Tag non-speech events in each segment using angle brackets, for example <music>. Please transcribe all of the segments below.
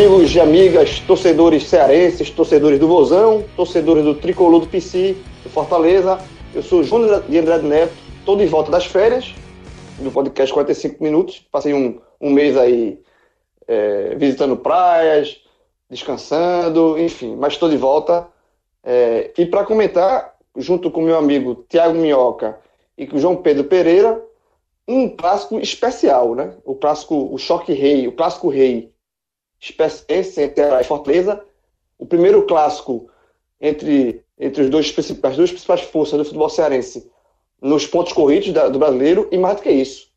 amigos e amigas, torcedores cearenses, torcedores do Vozão, torcedores do Tricolor do PC, do Fortaleza. Eu sou Júnior de Andrade Neto, estou de volta das férias, do podcast 45 Minutos. Passei um, um mês aí é, visitando praias, descansando, enfim, mas estou de volta. É, e para comentar, junto com meu amigo Tiago Minhoca e com João Pedro Pereira, um clássico especial, né? O clássico, o choque rei, o clássico rei espécie entre a Fortaleza, o primeiro clássico entre, entre os dois, as duas principais forças do futebol cearense nos pontos corridos da, do brasileiro, e mais do que isso.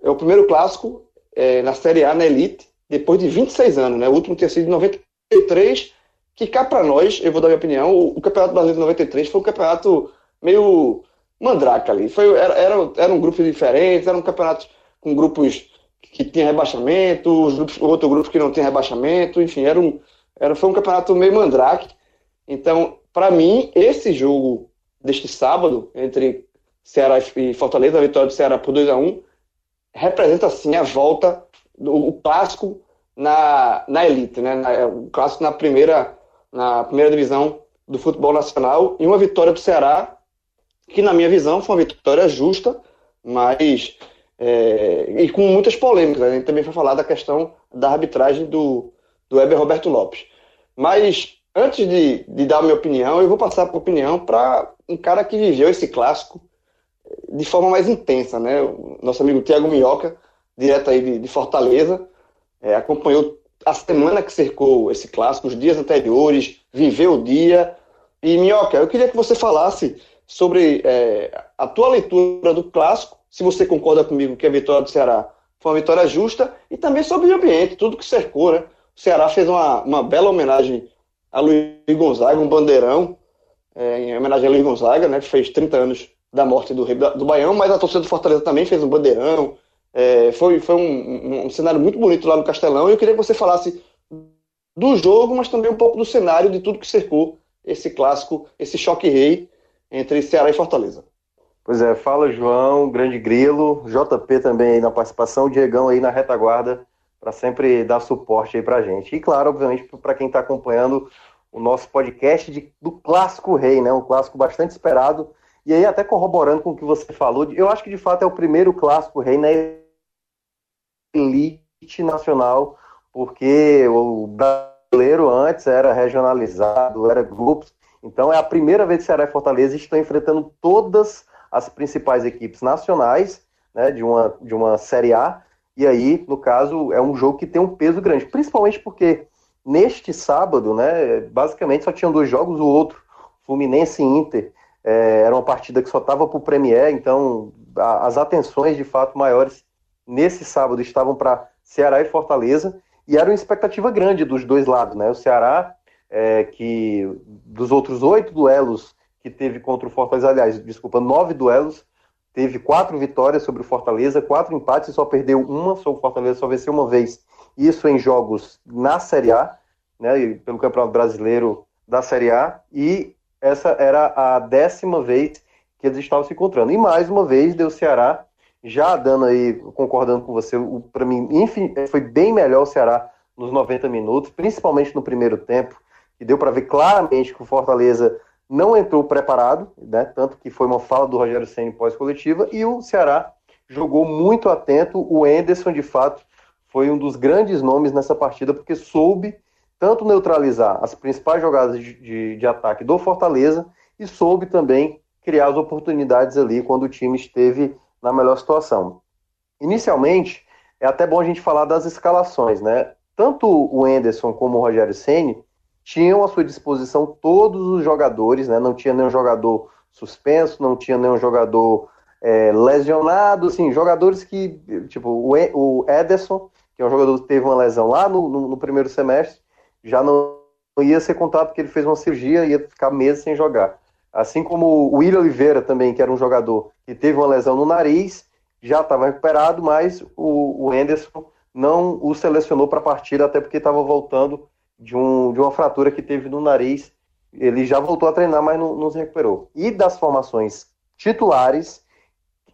É o primeiro clássico é, na Série A, na Elite, depois de 26 anos. Né? O último tinha sido em 93, que cá para nós, eu vou dar minha opinião, o, o, Campeonato Brasileiro de 93 foi um campeonato meio mandraca ali. Foi, era, era, era um grupo diferente, era um campeonato com grupos que tinha rebaixamento, os grupos, outro grupo que não tinha rebaixamento, enfim, era um, era, foi um campeonato meio mandrake. Então, para mim, esse jogo deste sábado, entre Ceará e Fortaleza, a vitória do Ceará por 2 a 1 representa, assim, a volta, do, o clássico na, na elite, né? Na, o clássico na primeira, na primeira divisão do futebol nacional e uma vitória do Ceará que, na minha visão, foi uma vitória justa, mas é, e com muitas polêmicas. Né? A gente também foi falar da questão da arbitragem do, do Weber Roberto Lopes. Mas antes de, de dar minha opinião, eu vou passar a opinião para um cara que viveu esse clássico de forma mais intensa. Né? O nosso amigo Tiago Minhoca, direto aí de, de Fortaleza, é, acompanhou a semana que cercou esse clássico, os dias anteriores, viveu o dia. E, Minhoca, eu queria que você falasse sobre é, a tua leitura do clássico se você concorda comigo que a vitória do Ceará foi uma vitória justa, e também sobre o ambiente, tudo que cercou, né? O Ceará fez uma, uma bela homenagem a Luiz Gonzaga, um bandeirão, é, em homenagem a Luiz Gonzaga, né? Que fez 30 anos da morte do rei do Baião, mas a torcida do Fortaleza também fez um bandeirão. É, foi foi um, um, um, cenário muito bonito lá no Castelão, e eu queria que você falasse do jogo, mas também um pouco do cenário, de tudo que cercou esse clássico, esse choque rei entre Ceará e Fortaleza. Pois é, fala João, grande grilo, JP também aí na participação, Diegão aí na retaguarda, para sempre dar suporte aí pra gente. E claro, obviamente, para quem está acompanhando o nosso podcast de, do Clássico Rei, né? Um clássico bastante esperado. E aí, até corroborando com o que você falou, eu acho que de fato é o primeiro Clássico Rei na elite nacional, porque o brasileiro antes era regionalizado, era grupos. Então é a primeira vez que Ceará e Fortaleza estão enfrentando todas as principais equipes nacionais né, de, uma, de uma Série A. E aí, no caso, é um jogo que tem um peso grande, principalmente porque neste sábado, né, basicamente só tinham dois jogos, o outro, Fluminense e Inter, é, era uma partida que só estava para o Premier, então a, as atenções de fato maiores nesse sábado estavam para Ceará e Fortaleza, e era uma expectativa grande dos dois lados, né? O Ceará, é, que dos outros oito duelos que teve contra o Fortaleza, aliás, desculpa, nove duelos, teve quatro vitórias sobre o Fortaleza, quatro empates e só perdeu uma, só o Fortaleza só venceu uma vez. Isso em jogos na Série A, né, pelo Campeonato Brasileiro da Série A, e essa era a décima vez que eles estavam se encontrando. E mais uma vez deu o Ceará, já dando aí, concordando com você, para mim, enfim, foi bem melhor o Ceará nos 90 minutos, principalmente no primeiro tempo, e deu para ver claramente que o Fortaleza não entrou preparado, né? Tanto que foi uma fala do Rogério Senna pós-coletiva, e o Ceará jogou muito atento. O Enderson, de fato, foi um dos grandes nomes nessa partida, porque soube tanto neutralizar as principais jogadas de, de, de ataque do Fortaleza e soube também criar as oportunidades ali quando o time esteve na melhor situação. Inicialmente, é até bom a gente falar das escalações, né? Tanto o Enderson como o Rogério Ceni tinham à sua disposição todos os jogadores, né? não tinha nenhum jogador suspenso, não tinha nenhum jogador é, lesionado, assim, jogadores que, tipo, o, Ederson, que é um jogador que teve uma lesão lá no, no, no primeiro semestre, já não, ia ser contado porque ele fez uma cirurgia e ia ficar meses sem jogar. Assim como o William Oliveira também, que era um jogador que teve uma lesão no nariz, já estava recuperado, mas o, o Anderson não o selecionou para a partida, até porque estava voltando de, um, de uma fratura que teve no nariz. Ele já voltou a treinar, mas não, não se recuperou. E das formações titulares,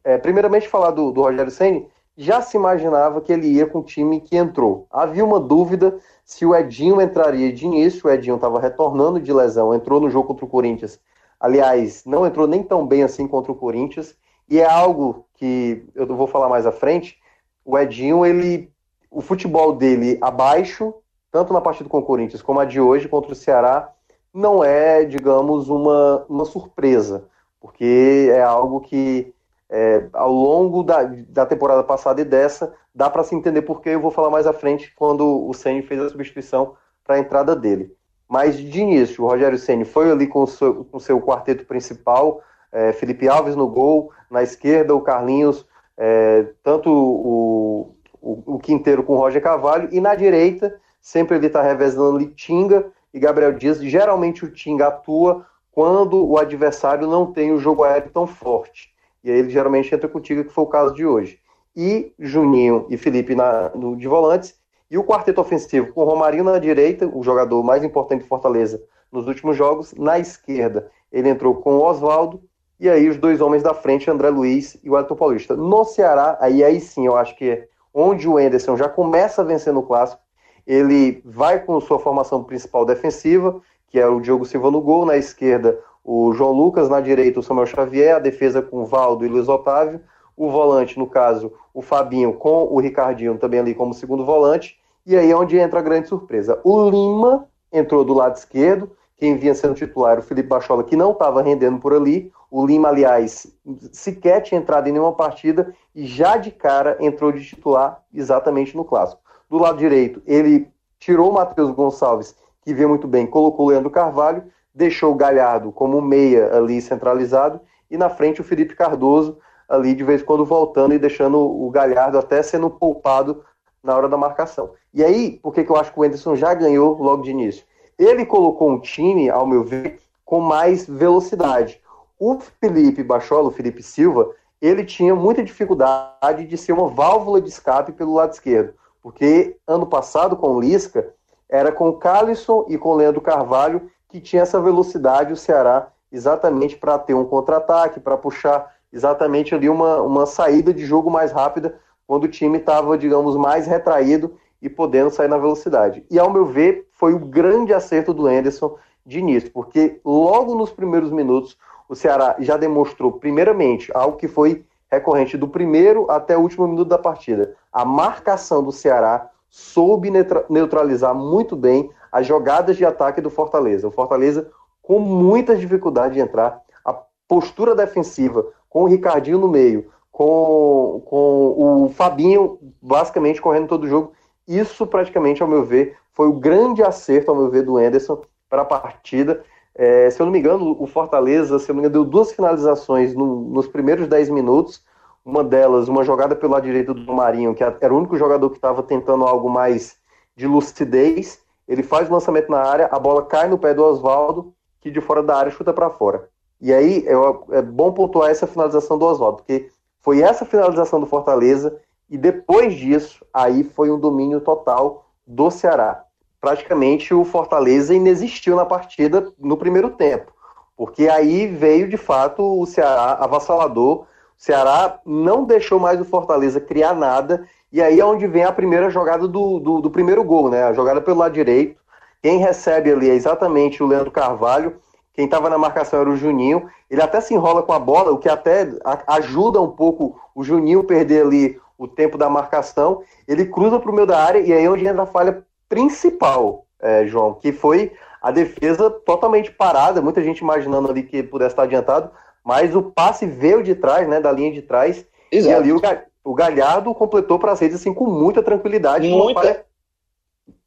é, primeiramente falar do, do Rogério Senni, já se imaginava que ele ia com o time que entrou. Havia uma dúvida se o Edinho entraria de início, o Edinho estava retornando de lesão, entrou no jogo contra o Corinthians. Aliás, não entrou nem tão bem assim contra o Corinthians, e é algo que eu vou falar mais à frente. O Edinho, ele, o futebol dele abaixo, tanto na partida com o Corinthians como a de hoje contra o Ceará, não é, digamos, uma, uma surpresa, porque é algo que é, ao longo da, da temporada passada e dessa, dá para se entender porque eu vou falar mais à frente quando o Ceni fez a substituição para a entrada dele. Mas de início, o Rogério Ceni foi ali com o seu, com seu quarteto principal, é, Felipe Alves no gol, na esquerda o Carlinhos, é, tanto o, o, o, Quinteiro com o Roger Cavalho, e na direita sempre ele está revezando Tinga e Gabriel Dias. Geralmente o Tinga atua quando o adversário não tem o jogo aéreo tão forte. E aí ele geralmente entra contigo, que foi o caso de hoje. E Juninho e Felipe na, no, de volantes. E o quarteto ofensivo com Romarinho na direita, o jogador mais importante de Fortaleza nos últimos jogos. Na esquerda, ele entrou com o Oswaldo. E aí os dois homens da frente, André Luiz e o Elton Paulista. No Ceará, aí, aí sim, eu acho que é onde o Enderson já começa a vencer no clássico. Ele vai com sua formação principal defensiva, que é o Diogo Silva no gol, na esquerda o João Lucas, na direita o Samuel Xavier, a defesa com o Valdo e Luiz Otávio, o volante, no caso, o Fabinho com o Ricardinho também ali como segundo volante, e aí é onde entra a grande surpresa. O Lima entrou do lado esquerdo, quem vinha sendo titular, o Felipe Bachola, que não estava rendendo por ali. O Lima, aliás, sequer tinha entrado em nenhuma partida e já de cara entrou de titular exatamente no clássico. Do lado direito, ele tirou o Matheus Gonçalves, que vinha muito bem, colocou o Leandro Carvalho, deixou o Galhardo como meia ali centralizado e na frente o Felipe Cardoso ali de vez em quando voltando e deixando o Galhardo até sendo poupado na hora da marcação. E aí, por que, que eu acho que o Anderson já ganhou logo de início? Ele colocou um time, ao meu ver, com mais velocidade. O Felipe Bachola, o Felipe Silva, ele tinha muita dificuldade de ser uma válvula de escape pelo lado esquerdo, porque ano passado com o Lisca era com o Calisson e com o Leandro Carvalho que tinha essa velocidade o Ceará exatamente para ter um contra-ataque, para puxar exatamente ali uma, uma saída de jogo mais rápida quando o time estava, digamos, mais retraído e podendo sair na velocidade. E ao meu ver, foi o grande acerto do Anderson de início, porque logo nos primeiros minutos o Ceará já demonstrou, primeiramente, algo que foi recorrente do primeiro até o último minuto da partida. A marcação do Ceará soube neutralizar muito bem as jogadas de ataque do Fortaleza. O Fortaleza com muita dificuldade de entrar, a postura defensiva, com o Ricardinho no meio, com, com o Fabinho basicamente correndo todo o jogo. Isso praticamente, ao meu ver, foi o grande acerto, ao meu ver, do Anderson para a partida. É, se eu não me engano, o Fortaleza, se eu não me engano, deu duas finalizações no, nos primeiros 10 minutos. Uma delas, uma jogada pelo lado direito do Marinho, que era o único jogador que estava tentando algo mais de lucidez ele faz o lançamento na área, a bola cai no pé do Oswaldo, que de fora da área chuta para fora. E aí é, é, bom pontuar essa finalização do Oswaldo, porque foi essa finalização do Fortaleza e depois disso, aí foi um domínio total do Ceará. Praticamente o Fortaleza inexistiu na partida no primeiro tempo, porque aí veio de fato o Ceará avassalador. O Ceará não deixou mais o Fortaleza criar nada e aí é onde vem a primeira jogada do, do, do, primeiro gol, né? A jogada pelo lado direito. Quem recebe ali é exatamente o Leandro Carvalho. Quem estava na marcação era o Juninho. Ele até se enrola com a bola, o que até ajuda um pouco o Juninho perder ali o tempo da marcação. Ele cruza para o meio da área e aí é onde entra a falha principal, é, João, que foi a defesa totalmente parada. Muita gente imaginando ali que pudesse estar adiantado, mas o passe veio de trás, né? Da linha de trás. Exato. E ali o, o Galhardo completou para as redes assim com muita tranquilidade. Muita.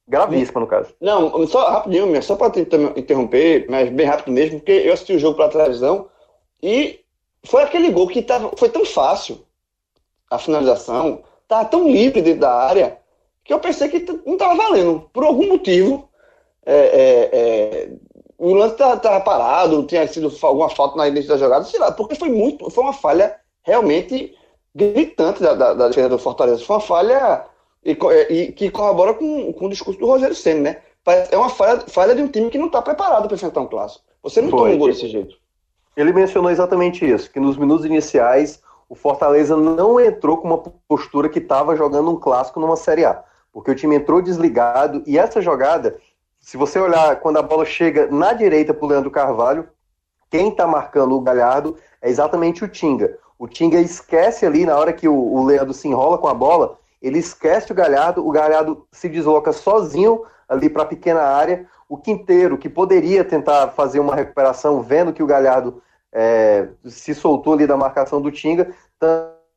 Gravíssima, no caso. Não, só rapidinho, só para interromper, mas bem rápido mesmo, porque eu assisti o jogo pela televisão e foi aquele gol que tava, foi tão fácil a finalização, tava tão livre dentro da área, que eu pensei que não tava valendo. Por algum motivo, é, é, é, o lance tava, tava, parado, tinha sido alguma falta na início da jogada, sei lá, porque foi muito, foi uma falha realmente gritante da, da, da defesa do Fortaleza. Foi uma falha e, e, que corrobora com, com o discurso do Rogério Senna, né? É uma falha, falha de um time que não está preparado para enfrentar um clássico. Você não Foi. toma um gol desse jeito. Ele mencionou exatamente isso, que nos minutos iniciais o Fortaleza não entrou com uma postura que estava jogando um clássico numa Série A, porque o time entrou desligado e essa jogada, se você olhar quando a bola chega na direita para o Leandro Carvalho, quem está marcando o Galhardo é exatamente o Tinga. O Tinga esquece ali na hora que o, o Leandro se enrola com a bola, ele esquece o Galhardo, o Galhardo se desloca sozinho ali para a pequena área. O Quinteiro, que poderia tentar fazer uma recuperação, vendo que o Galhardo é, se soltou ali da marcação do Tinga,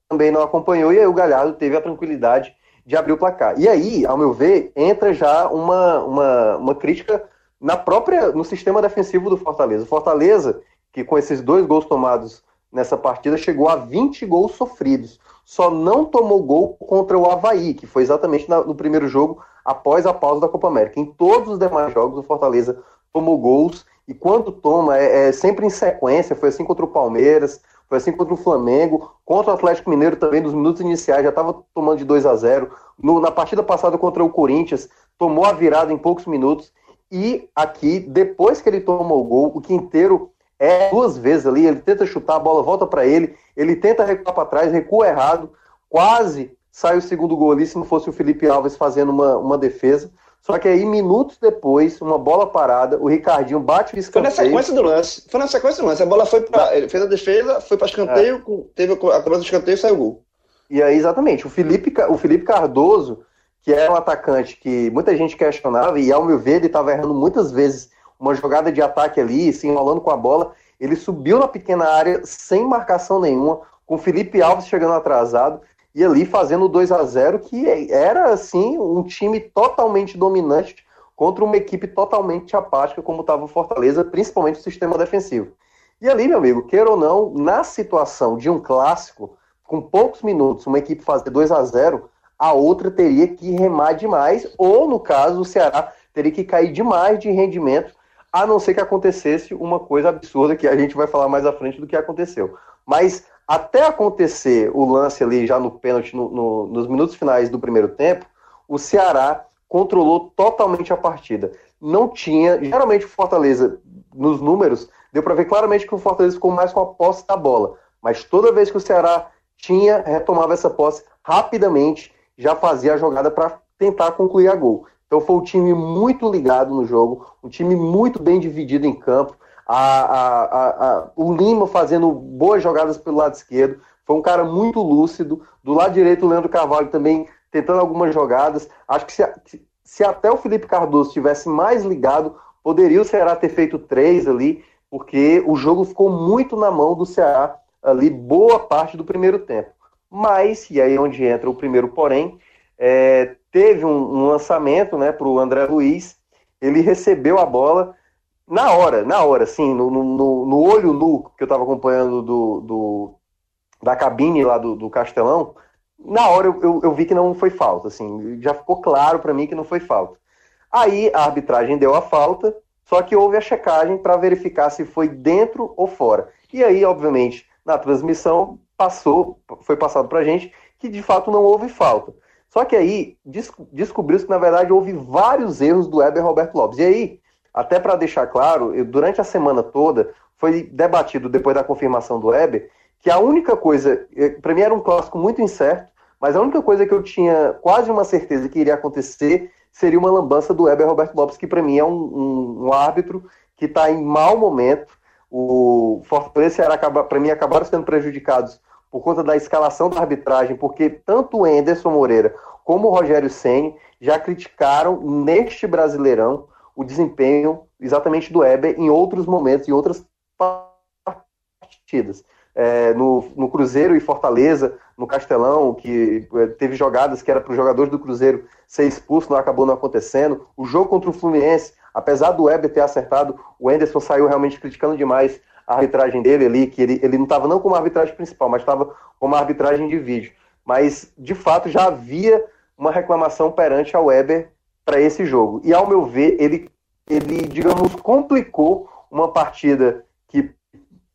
também não acompanhou, e aí o Galhardo teve a tranquilidade de abrir o placar. E aí, ao meu ver, entra já uma, uma, uma crítica na própria no sistema defensivo do Fortaleza. O Fortaleza, que com esses dois gols tomados nessa partida, chegou a 20 gols sofridos. Só não tomou gol contra o Havaí, que foi exatamente no primeiro jogo após a pausa da Copa América. Em todos os demais jogos, o Fortaleza tomou gols e quando toma é, é, sempre em sequência. Foi assim contra o Palmeiras, foi assim contra o Flamengo, contra o Atlético Mineiro também, nos minutos iniciais, já estava tomando de 2 a 0 no, Na partida passada contra o Corinthians, tomou a virada em poucos minutos. E aqui, depois que ele tomou o gol, o Quinteiro é duas vezes ali, ele tenta chutar, a bola volta para ele, ele tenta recuar para trás, recua errado, quase sai o segundo gol ali, se não fosse o Felipe Alves fazendo uma, uma defesa. Só que aí, minutos depois, uma bola parada, o Ricardinho bate o escanteio. Foi na sequência do lance. Foi na sequência do lance. A bola foi para. Ele fez a defesa, foi para escanteio, é. teve a cobrança do escanteio e saiu o gol. E aí, exatamente. O Felipe, o Felipe Cardoso, que era um atacante que muita gente questionava, e ao meu ver, ele estava errando muitas vezes uma jogada de ataque ali, se enrolando com a bola. Ele subiu na pequena área sem marcação nenhuma, com o Felipe Alves chegando atrasado e ali fazendo 2 a 0 que era assim um time totalmente dominante contra uma equipe totalmente apática como estava o Fortaleza, principalmente o sistema defensivo. E ali, meu amigo, queira ou não, na situação de um clássico, com poucos minutos, uma equipe fazer 2 a 0 a outra teria que remar demais, ou no caso, o Ceará teria que cair demais de rendimento, a não ser que acontecesse uma coisa absurda que a gente vai falar mais à frente do que aconteceu. Mas até acontecer o lance ali já no pênalti no, no, nos minutos finais do primeiro tempo, o Ceará controlou totalmente a partida. Não tinha, geralmente o Fortaleza, nos números, deu para ver claramente que o Fortaleza ficou mais com a posse da bola. Mas toda vez que o Ceará tinha, retomava essa posse rapidamente, já fazia a jogada para tentar concluir a gol. Então foi um time muito ligado no jogo, um time muito bem dividido em campo a, a, o Lima fazendo boas jogadas pelo lado esquerdo, foi um cara muito lúcido. Do lado direito, o Leandro Carvalho também tentando algumas jogadas. Acho que se, se até o Felipe Cardoso tivesse mais ligado, poderia o Ceará ter feito três ali, porque o jogo ficou muito na mão do Ceará ali boa parte do primeiro tempo. Mas, e aí é onde entra o primeiro porém, é, teve um, um lançamento né, para o André Luiz, ele recebeu a bola, na hora, na hora, assim, no, no, no olho nu que eu estava acompanhando do, do, da cabine lá do, do Castelão, na hora eu, eu, eu, vi que não foi falta, assim, já ficou claro para mim que não foi falta. Aí a arbitragem deu a falta, só que houve a checagem para verificar se foi dentro ou fora. E aí, obviamente, na transmissão passou, foi passado para gente que de fato não houve falta. Só que aí descobriu-se que na verdade houve vários erros do Weber Roberto Lopes. E aí até para deixar claro, eu, durante a semana toda foi debatido, depois da confirmação do Weber, que a única coisa, eh, para mim era um clássico muito incerto, mas a única coisa que eu tinha quase uma certeza que iria acontecer seria uma lambança do Weber Roberto Lopes, que para mim é um, um, um, árbitro que está em mau momento. O Fortaleza e para mim, acabaram sendo prejudicados por conta da escalação da arbitragem, porque tanto o Anderson Moreira como o Rogério Ceni já criticaram neste Brasileirão o desempenho exatamente do Eber em outros momentos, em outras partidas. É, no, no, Cruzeiro e Fortaleza, no Castelão, que é, teve jogadas que era para os jogadores do Cruzeiro ser expulso, não acabou não acontecendo. O jogo contra o Fluminense, apesar do Weber ter acertado, o Enderson saiu realmente criticando demais a arbitragem dele ali, que ele, ele não estava não como arbitragem principal, mas estava como arbitragem de vídeo. Mas, de fato, já havia uma reclamação perante a Weber para esse jogo. E ao meu ver, ele, ele, digamos, complicou uma partida que,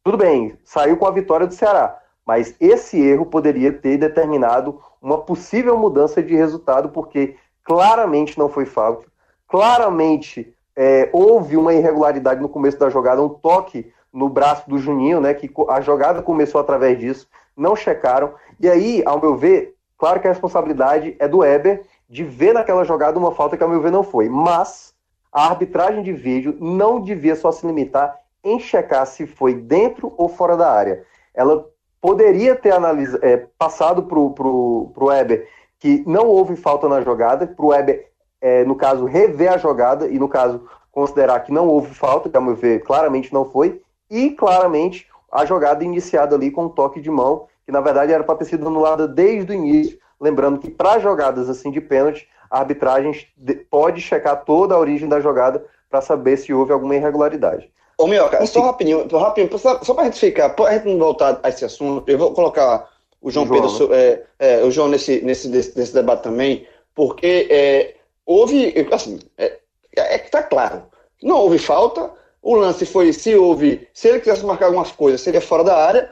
tudo bem, saiu com a vitória do Ceará, mas esse erro poderia ter determinado uma possível mudança de resultado, porque claramente não foi falta, claramente é, houve uma irregularidade no começo da jogada, um toque no braço do Juninho, né? Que a jogada começou através disso. não checaram. E aí, ao meu ver, claro que a responsabilidade é do Eber de ver naquela jogada uma falta que, ao meu ver, não foi. Mas a arbitragem de vídeo não devia só se limitar em checar se foi dentro ou fora da área. Ela poderia ter analisa, é, passado para o Weber que não houve falta na jogada, para o Weber, é, no caso, rever a jogada e, no caso, considerar que não houve falta, que, ao meu ver, claramente não foi, e claramente a jogada iniciada ali com um toque de mão, que na verdade era para ter sido anulada desde o início, lembrando que para jogadas assim de pênalti, a arbitragem pode checar toda a origem da jogada para saber se houve alguma irregularidade. Ô, Mioca, só rapidinho, rapidinho só, só para a gente ficar, para a gente não voltar a esse assunto, eu vou colocar o João, João Pedro, né? é, é, o João nesse, nesse, nesse, nesse, debate também, porque é, houve, assim, é, é que está claro, não houve falta, o lance foi, se houve, se ele quisesse marcar algumas coisas, seria fora da área,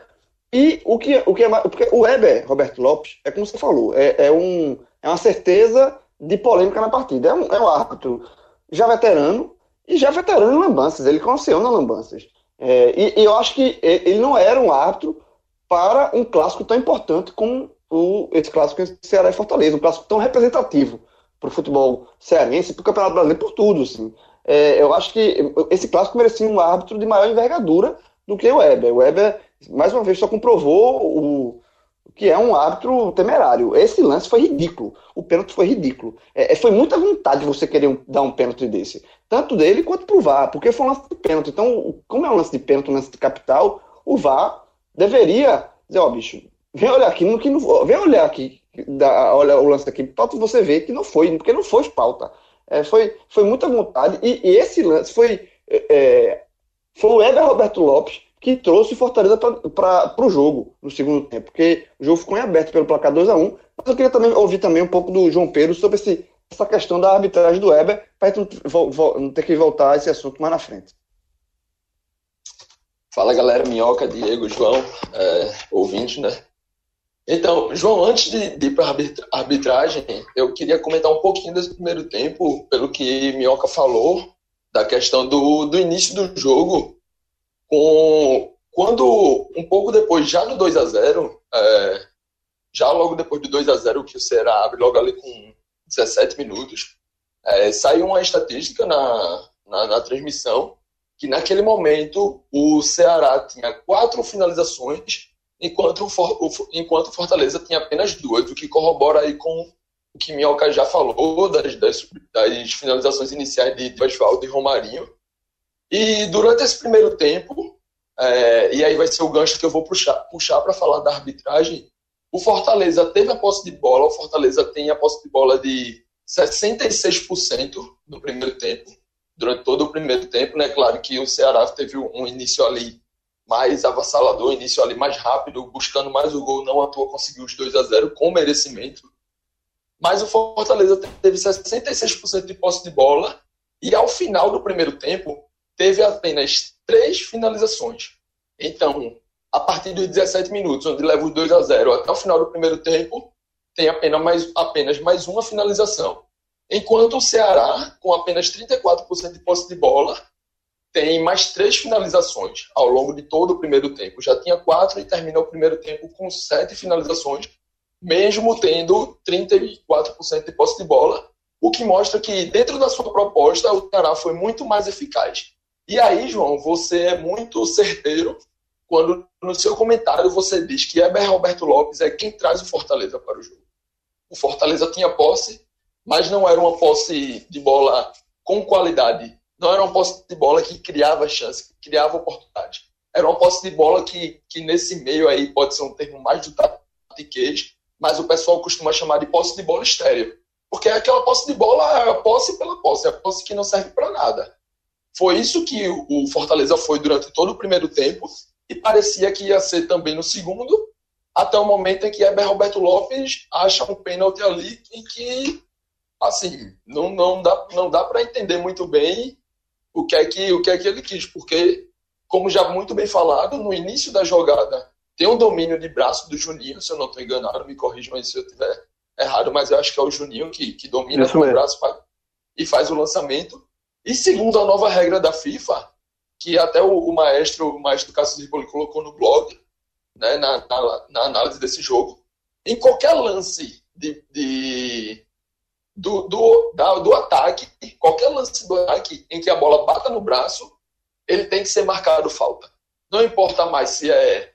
e o que, o que é porque o Weber, Roberto Lopes, é como você falou, é, é, um, é uma certeza de polêmica na partida. É um, é um árbitro já veterano e já veterano em lambanças. Ele conheceu na lambanças. É, e, e, eu acho que ele não era um árbitro para um clássico tão importante como o, esse clássico entre Ceará e Fortaleza, um clássico tão representativo para o futebol cearense, para o Campeonato Brasileiro, por tudo. Assim. É, eu acho que esse clássico merecia um árbitro de maior envergadura do que o Weber. O Weber, mais uma vez, só comprovou o, que é um árbitro temerário. Esse lance foi ridículo. O pênalti foi ridículo. É, é foi muita vontade você querer um, dar um pênalti desse. Tanto dele quanto pro VAR, porque foi um lance de pênalti. Então, como é um lance de pênalti, um lance de capital, o VAR deveria dizer, ó, oh, bicho, vem olhar aqui, no, que não, vem olhar aqui, da, olha o lance aqui, para você ver que não foi, porque não foi pauta. É, foi, foi muita vontade. E, e esse lance foi, é, foi o Eber Roberto Lopes que trouxe Fortaleza para o jogo no segundo tempo, porque o jogo ficou em aberto pelo placar 2 a 1 Mas eu queria também ouvir também um pouco do João Pedro sobre esse, essa questão da arbitragem do Weber, para gente não ter que voltar a esse assunto mais na frente. Fala galera, Minhoca, Diego, João, é, ouvinte, né? Então, João, antes de, de ir para a arbitragem, eu queria comentar um pouquinho desse primeiro tempo, pelo que Minhoca falou, da questão do, do início do jogo, com, quando, um pouco depois, já no 2 a 0 é, já logo depois do 2 a 0 que o Ceará abre logo ali com 17 minutos, é, saiu uma estatística na, na, na transmissão que naquele momento o Ceará tinha quatro finalizações, enquanto o, enquanto o Fortaleza tinha apenas duas, o que corrobora aí com o que Minhoca já falou das, das, das finalizações iniciais de Oswaldo e Romarinho, e durante esse primeiro tempo, é, e aí vai ser o gancho que eu vou puxar para puxar falar da arbitragem, o Fortaleza teve a posse de bola, o Fortaleza tem a posse de bola de 66% no primeiro tempo, durante todo o primeiro tempo, né? Claro que o Ceará teve um início ali mais avassalador, início ali mais rápido, buscando mais o gol, não à toa conseguiu os 2 a 0 com merecimento. Mas o Fortaleza teve 66% de posse de bola e ao final do primeiro tempo, teve apenas três finalizações. Então, a partir dos 17 minutos, onde leva os 2 a 0 até o final do primeiro tempo, tem apenas mais, apenas mais uma finalização. Enquanto o Ceará, com apenas 34% de posse de bola, tem mais três finalizações ao longo de todo o primeiro tempo. Já tinha quatro e termina o primeiro tempo com sete finalizações, mesmo tendo 34% de posse de bola, o que mostra que, dentro da sua proposta, o Ceará foi muito mais eficaz. E aí, João, você é muito certeiro quando no seu comentário você diz que Eber Roberto Lopes é quem traz o Fortaleza para o jogo. O Fortaleza tinha posse, mas não era uma posse de bola com qualidade. Não era uma posse de bola que criava chance, que criava oportunidade. Era uma posse de bola que, que nesse meio aí pode ser um termo mais do tatiquês, mas o pessoal costuma chamar de posse de bola estéreo. Porque aquela posse de bola é a posse pela posse, é a posse que não serve para nada. Foi isso que o Fortaleza foi durante todo o primeiro tempo e parecia que ia ser também no segundo, até o momento em que Heber Roberto Lopes acha um pênalti ali em que, assim, não, não dá, não dá para entender muito bem o que, é que, o que é que ele quis, porque, como já muito bem falado, no início da jogada tem um domínio de braço do Juninho, se eu não estou enganado, me corrijam se eu estiver errado, mas eu acho que é o Juninho que, que domina com o braço e faz o lançamento. E segundo a nova regra da FIFA, que até o, o maestro, o maestro Cássio Ripoli colocou no blog, né, na, na, na análise desse jogo. Em qualquer lance de, de do, do, da, do ataque, qualquer lance do ataque em que a bola bata no braço, ele tem que ser marcado falta. Não importa mais se é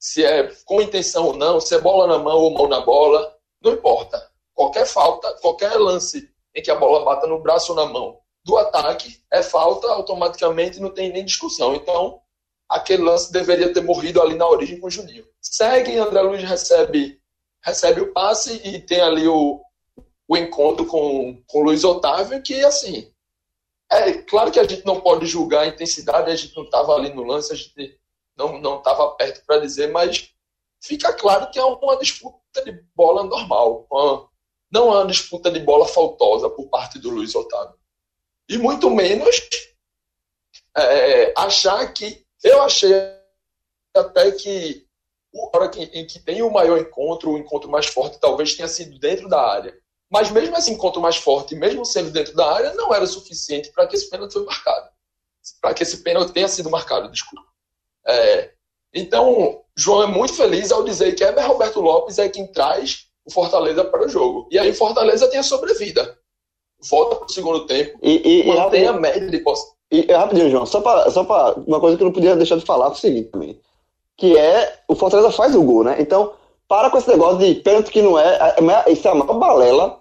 se é com intenção ou não, se é bola na mão ou mão na bola, não importa. Qualquer falta, qualquer lance em que a bola bata no braço ou na mão do ataque é falta automaticamente, não tem nem discussão. Então, aquele lance deveria ter morrido ali na origem com o Juninho. Segue, André Luiz recebe recebe o passe e tem ali o, o encontro com, com o Luiz Otávio, que assim. É claro que a gente não pode julgar a intensidade, a gente não estava ali no lance, a gente não estava perto para dizer, mas fica claro que é uma disputa de bola normal. Uma, não é uma disputa de bola faltosa por parte do Luiz Otávio. E muito menos é, achar que. Eu achei até que a hora em que tem o maior encontro, o encontro mais forte, talvez tenha sido dentro da área. Mas mesmo esse encontro mais forte, mesmo sendo dentro da área, não era suficiente para que esse pênalti foi marcado. Para que esse pênalti tenha sido marcado, desculpa. É, então, João é muito feliz ao dizer que Eber Roberto Lopes é quem traz o Fortaleza para o jogo. E aí Fortaleza tem a sobrevida. Volta para o segundo tempo, e, e, mantém e a média de posse. E, rapidinho, João, só para só uma coisa que eu não podia deixar de falar é o seguinte também. Que é, o Fortaleza faz o gol, né? Então, para com esse negócio de pênalti que não é. Isso é a maior balela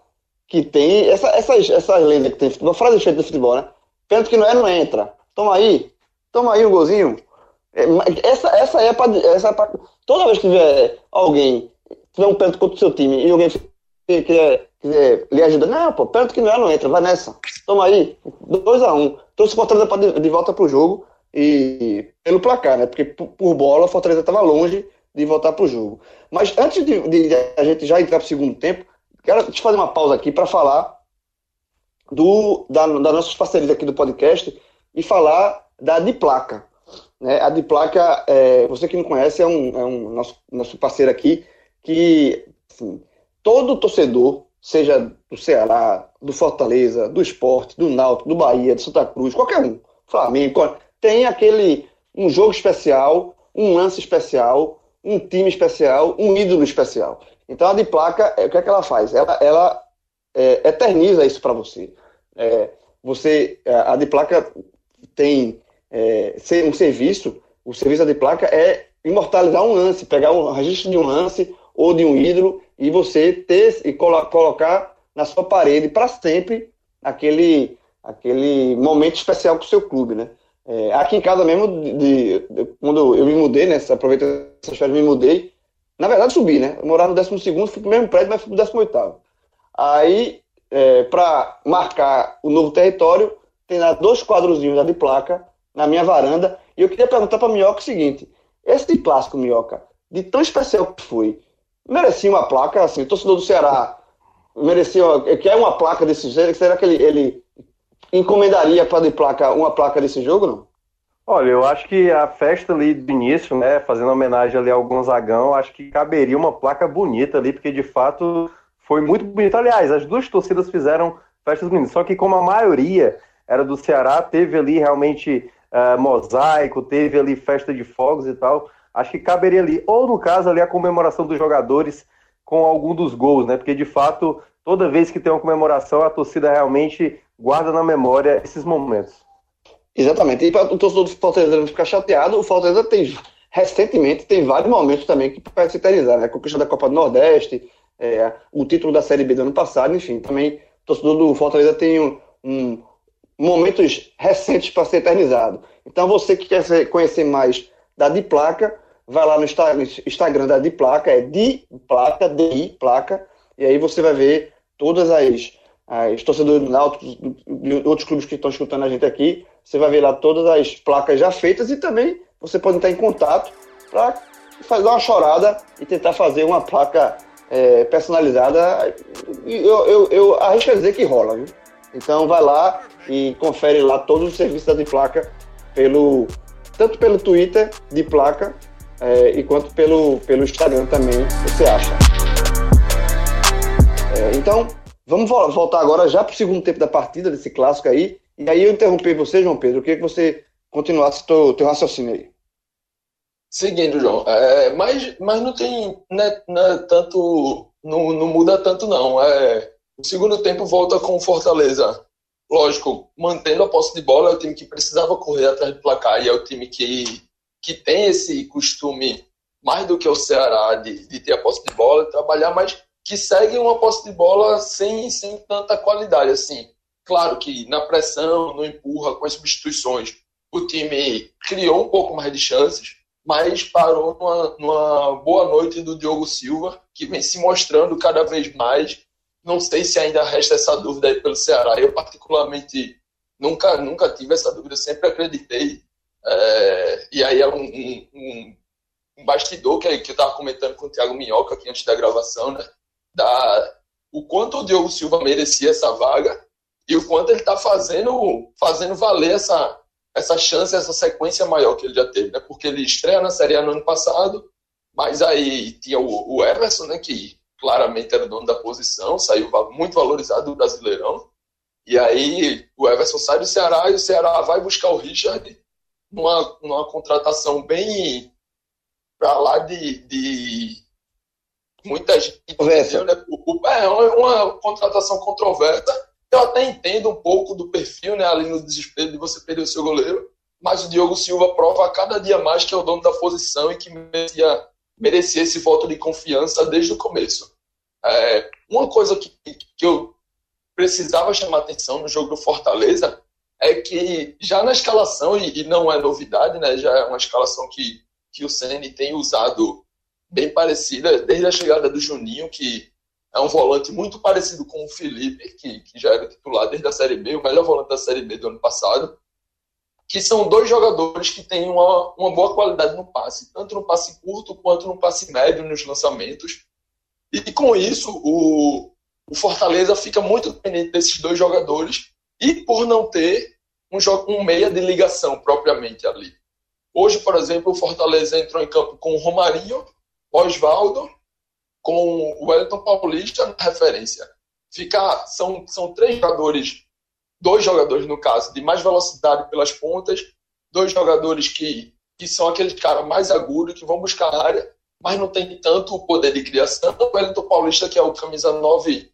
que tem. Essa, essas, essas lendas que tem futebol, frase feita do futebol, né? Pênalti que não é, não entra. Toma aí. Toma aí um golzinho. É, essa, essa é para. Essa é pra, toda vez que tiver alguém, tiver um pênalti contra o seu time e alguém quiser, quiser lhe ajudar, não, pô, pênalti que não é, não entra, vai nessa. Toma aí. 2x1. Um. Se o Fortaleza de, de volta pro jogo e pelo placar, né? Porque por, por bola o Fortaleza estava longe de voltar para o jogo. Mas antes de, de, a gente já entrar para o segundo tempo, quero te fazer uma pausa aqui para falar do, da, das nossas parcerias aqui do podcast e falar da Diplaca. Né? A Diplaca, é, você que não conhece, é um, é um nosso, nosso parceiro aqui que assim, todo torcedor, seja do Ceará, do Fortaleza, do Esporte, do Náutico, do Bahia, de Santa Cruz, qualquer um, Flamengo, tem aquele um jogo especial, um lance especial, um time especial, um ídolo especial. Então a de placa, é, o que é que ela faz? Ela, ela é, eterniza isso para você. É, você. É, a de placa tem é, um serviço, o serviço da de placa é imortalizar um lance, pegar um registro de um lance ou de um ídolo e você ter e colo colocar na sua parede para sempre aquele, aquele momento especial com o seu clube, né? É, aqui em casa mesmo, de, de, quando eu me mudei, né? Aproveita essas férias, me mudei. Na verdade, subi, né? Eu morava no 12, fui pro mesmo prédio, mas fui pro 18. Aí, é, para marcar o novo território, tem lá dois quadrozinhos de placa na minha varanda. E eu queria perguntar para Minhoca o seguinte: esse clássico, Minhoca, de tão especial que foi, merecia uma placa? Assim, torcedor do Ceará merecia, quer uma placa desse jeito? Será que ele, ele encomendaria para de placa uma placa desse jogo, não? Olha, eu acho que a festa ali do início, né, fazendo homenagem ali ao Gonzagão, acho que caberia uma placa bonita ali, porque de fato foi muito bonito. Aliás, as duas torcidas fizeram festas bonitas, só que como a maioria era do Ceará, teve ali realmente uh, mosaico, teve ali festa de fogos e tal, acho que caberia ali, ou no caso ali a comemoração dos jogadores com algum dos gols, né, porque de fato toda vez que tem uma comemoração a torcida realmente guarda na memória esses momentos. Exatamente. E para o torcedor do Fortaleza não ficar chateado, o Fortaleza tem, recentemente, tem vários momentos também que pode se eternizar, né? A conquista da Copa do Nordeste, é, o título da Série B do ano passado, enfim, também o torcedor do Fortaleza tem um, um momentos recentes para ser eternizado. Então, você que quer conhecer mais da Diplaca, vai lá no Instagram da Diplaca, é Diplaca, DI Placa, e aí você vai ver todas as as torcedores do Náutico, de outros clubes que estão escutando a gente aqui, você vai ver lá todas as placas já feitas e também você pode entrar em contato para fazer uma chorada e tentar fazer uma placa é, personalizada. Eu, eu, eu arrisco a dizer que rola, viu? Então vai lá e confere lá todos os serviços da placa pelo tanto pelo Twitter de placa é, e quanto pelo, pelo Instagram também você acha. É, então Vamos voltar agora já para o segundo tempo da partida, desse clássico aí. E aí eu interrompi você, João Pedro. Eu queria que você continuasse o teu, raciocínio aí. Seguindo, João, é, mas, mas não tem né, né, tanto. Não, não muda tanto, não. É, o segundo tempo volta com Fortaleza. Lógico, mantendo a posse de bola, é o time que precisava correr atrás do placar e é o time que, que tem esse costume, mais do que o Ceará, de, de ter a posse de bola, de trabalhar, mas que segue uma posse de bola sem, sem tanta qualidade. assim. Claro que na pressão, no empurra, com as substituições, o time criou um pouco mais de chances, mas parou numa, numa, boa noite do Diogo Silva, que vem se mostrando cada vez mais. Não sei se ainda resta essa dúvida aí pelo Ceará. Eu, particularmente, nunca, nunca tive essa dúvida, sempre acreditei. É, e aí é um, um, um bastidor que, que eu estava comentando com o Thiago Minhoca aqui antes da gravação, né? Da, o quanto o Diogo Silva merecia essa vaga e o quanto ele está fazendo, fazendo valer essa, essa chance, essa sequência maior que ele já teve, né? Porque ele estreia na Série A no ano passado, mas aí tinha o, o Everson, né? Que claramente era o dono da posição, saiu muito valorizado do Brasileirão. E aí o Everson sai do Ceará e o Ceará vai buscar o Richard numa, numa contratação bem para lá de, de muita gente né? É uma contratação controversa eu até entendo um pouco do perfil, né, ali no desespero de você perder o seu goleiro, mas o Diogo Silva prova a cada dia mais que é o dono da posição e que merecia, merecia esse voto de confiança desde o começo. É, uma coisa que, que eu precisava chamar atenção no jogo do Fortaleza é que já na escalação, e, e não é novidade, né, já é uma escalação que, que o Ceni tem usado bem parecida desde a chegada do Juninho, que é um volante muito parecido com o Felipe, que, que já era titular desde a Série B, o melhor volante da Série B do ano passado, que são dois jogadores que têm uma, uma boa qualidade no passe, tanto no passe curto quanto no passe médio nos lançamentos. E com isso, o, o Fortaleza fica muito dependente desses dois jogadores e por não ter um, um meia de ligação propriamente ali. Hoje, por exemplo, o Fortaleza entrou em campo com o Romarinho, Oswaldo com o Wellington Paulista na referência. Ficar, são, são três jogadores, dois jogadores no caso, de mais velocidade pelas pontas, dois jogadores que, que são aqueles caras mais agudos, que vão buscar a área, mas não tem tanto o poder de criação. O Wellington Paulista, que é o camisa 9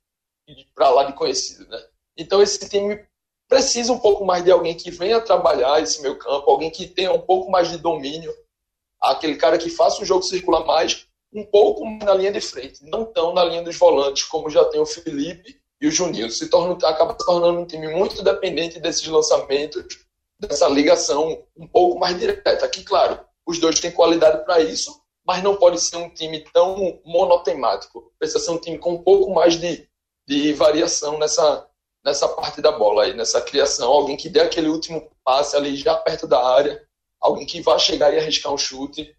para lá de conhecido, né? Então esse time precisa um pouco mais de alguém que venha trabalhar esse meio campo, alguém que tenha um pouco mais de domínio, aquele cara que faça o jogo circular mais, um pouco na linha de frente, não tão na linha dos volantes, como já tem o Felipe e o Juninho. Se torna, acaba se tornando um time muito dependente desses lançamentos, dessa ligação um pouco mais direta. Aqui, claro, os dois têm qualidade para isso, mas não pode ser um time tão monotemático. Precisa ser um time com um pouco mais de, de variação nessa, nessa parte da bola aí, nessa criação. Alguém que dê aquele último passe ali já perto da área, alguém que vá chegar e arriscar um chute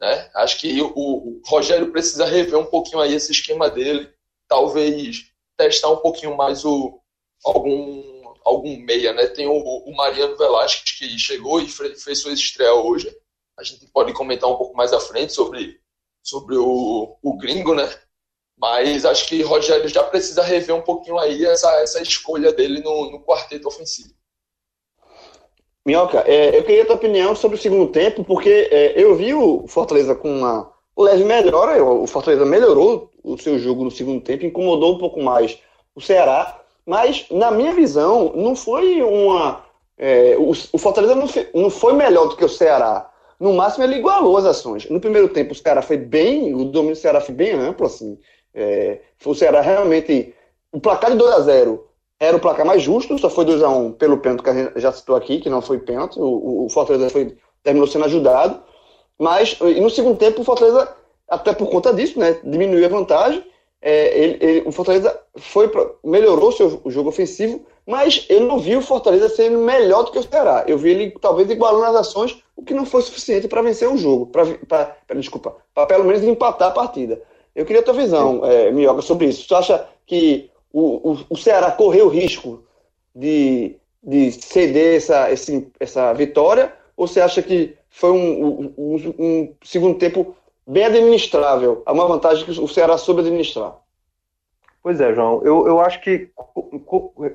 né? Acho que o, o, Rogério precisa rever um pouquinho aí esse esquema dele, talvez testar um pouquinho mais o, algum, algum meia. Né? Tem o, o Mariano Velasquez que chegou e fez sua estreia hoje. A gente pode comentar um pouco mais à frente sobre, sobre o, o gringo, né? Mas acho que Rogério já precisa rever um pouquinho aí essa, essa escolha dele no, no quarteto ofensivo. Minhoca, é, eu queria a tua opinião sobre o segundo tempo, porque é, eu vi o Fortaleza com uma leve melhora, o Fortaleza melhorou o seu jogo no segundo tempo, incomodou um pouco mais o Ceará, mas na minha visão não foi uma. É, o, o, Fortaleza não, não foi melhor do que o Ceará. No máximo ele igualou as ações. No primeiro tempo o Ceará foi bem, o domínio do Ceará foi bem amplo, assim. É, o Ceará realmente. O placar de 2 a 0 era o placar mais justo, só foi 2x1 um pelo pênalti que a gente já citou aqui, que não foi pênalti. O, o Fortaleza foi, terminou sendo ajudado. Mas e no segundo tempo, o Fortaleza, até por conta disso, né, diminuiu a vantagem. É, ele, ele, o Fortaleza foi pra, melhorou seu o jogo ofensivo, mas eu não vi o Fortaleza sendo melhor do que o Ceará. Eu vi ele talvez igualando as ações, o que não foi suficiente para vencer o jogo, para desculpa, para pelo menos empatar a partida. Eu queria a tua visão, é, Minhoca, sobre isso. Você acha que o, o, o Ceará correu o risco de, de ceder essa, esse, essa vitória? Ou você acha que foi um, um, um segundo tempo bem administrável? É uma vantagem que o Ceará soube administrar. Pois é, João. Eu, eu acho que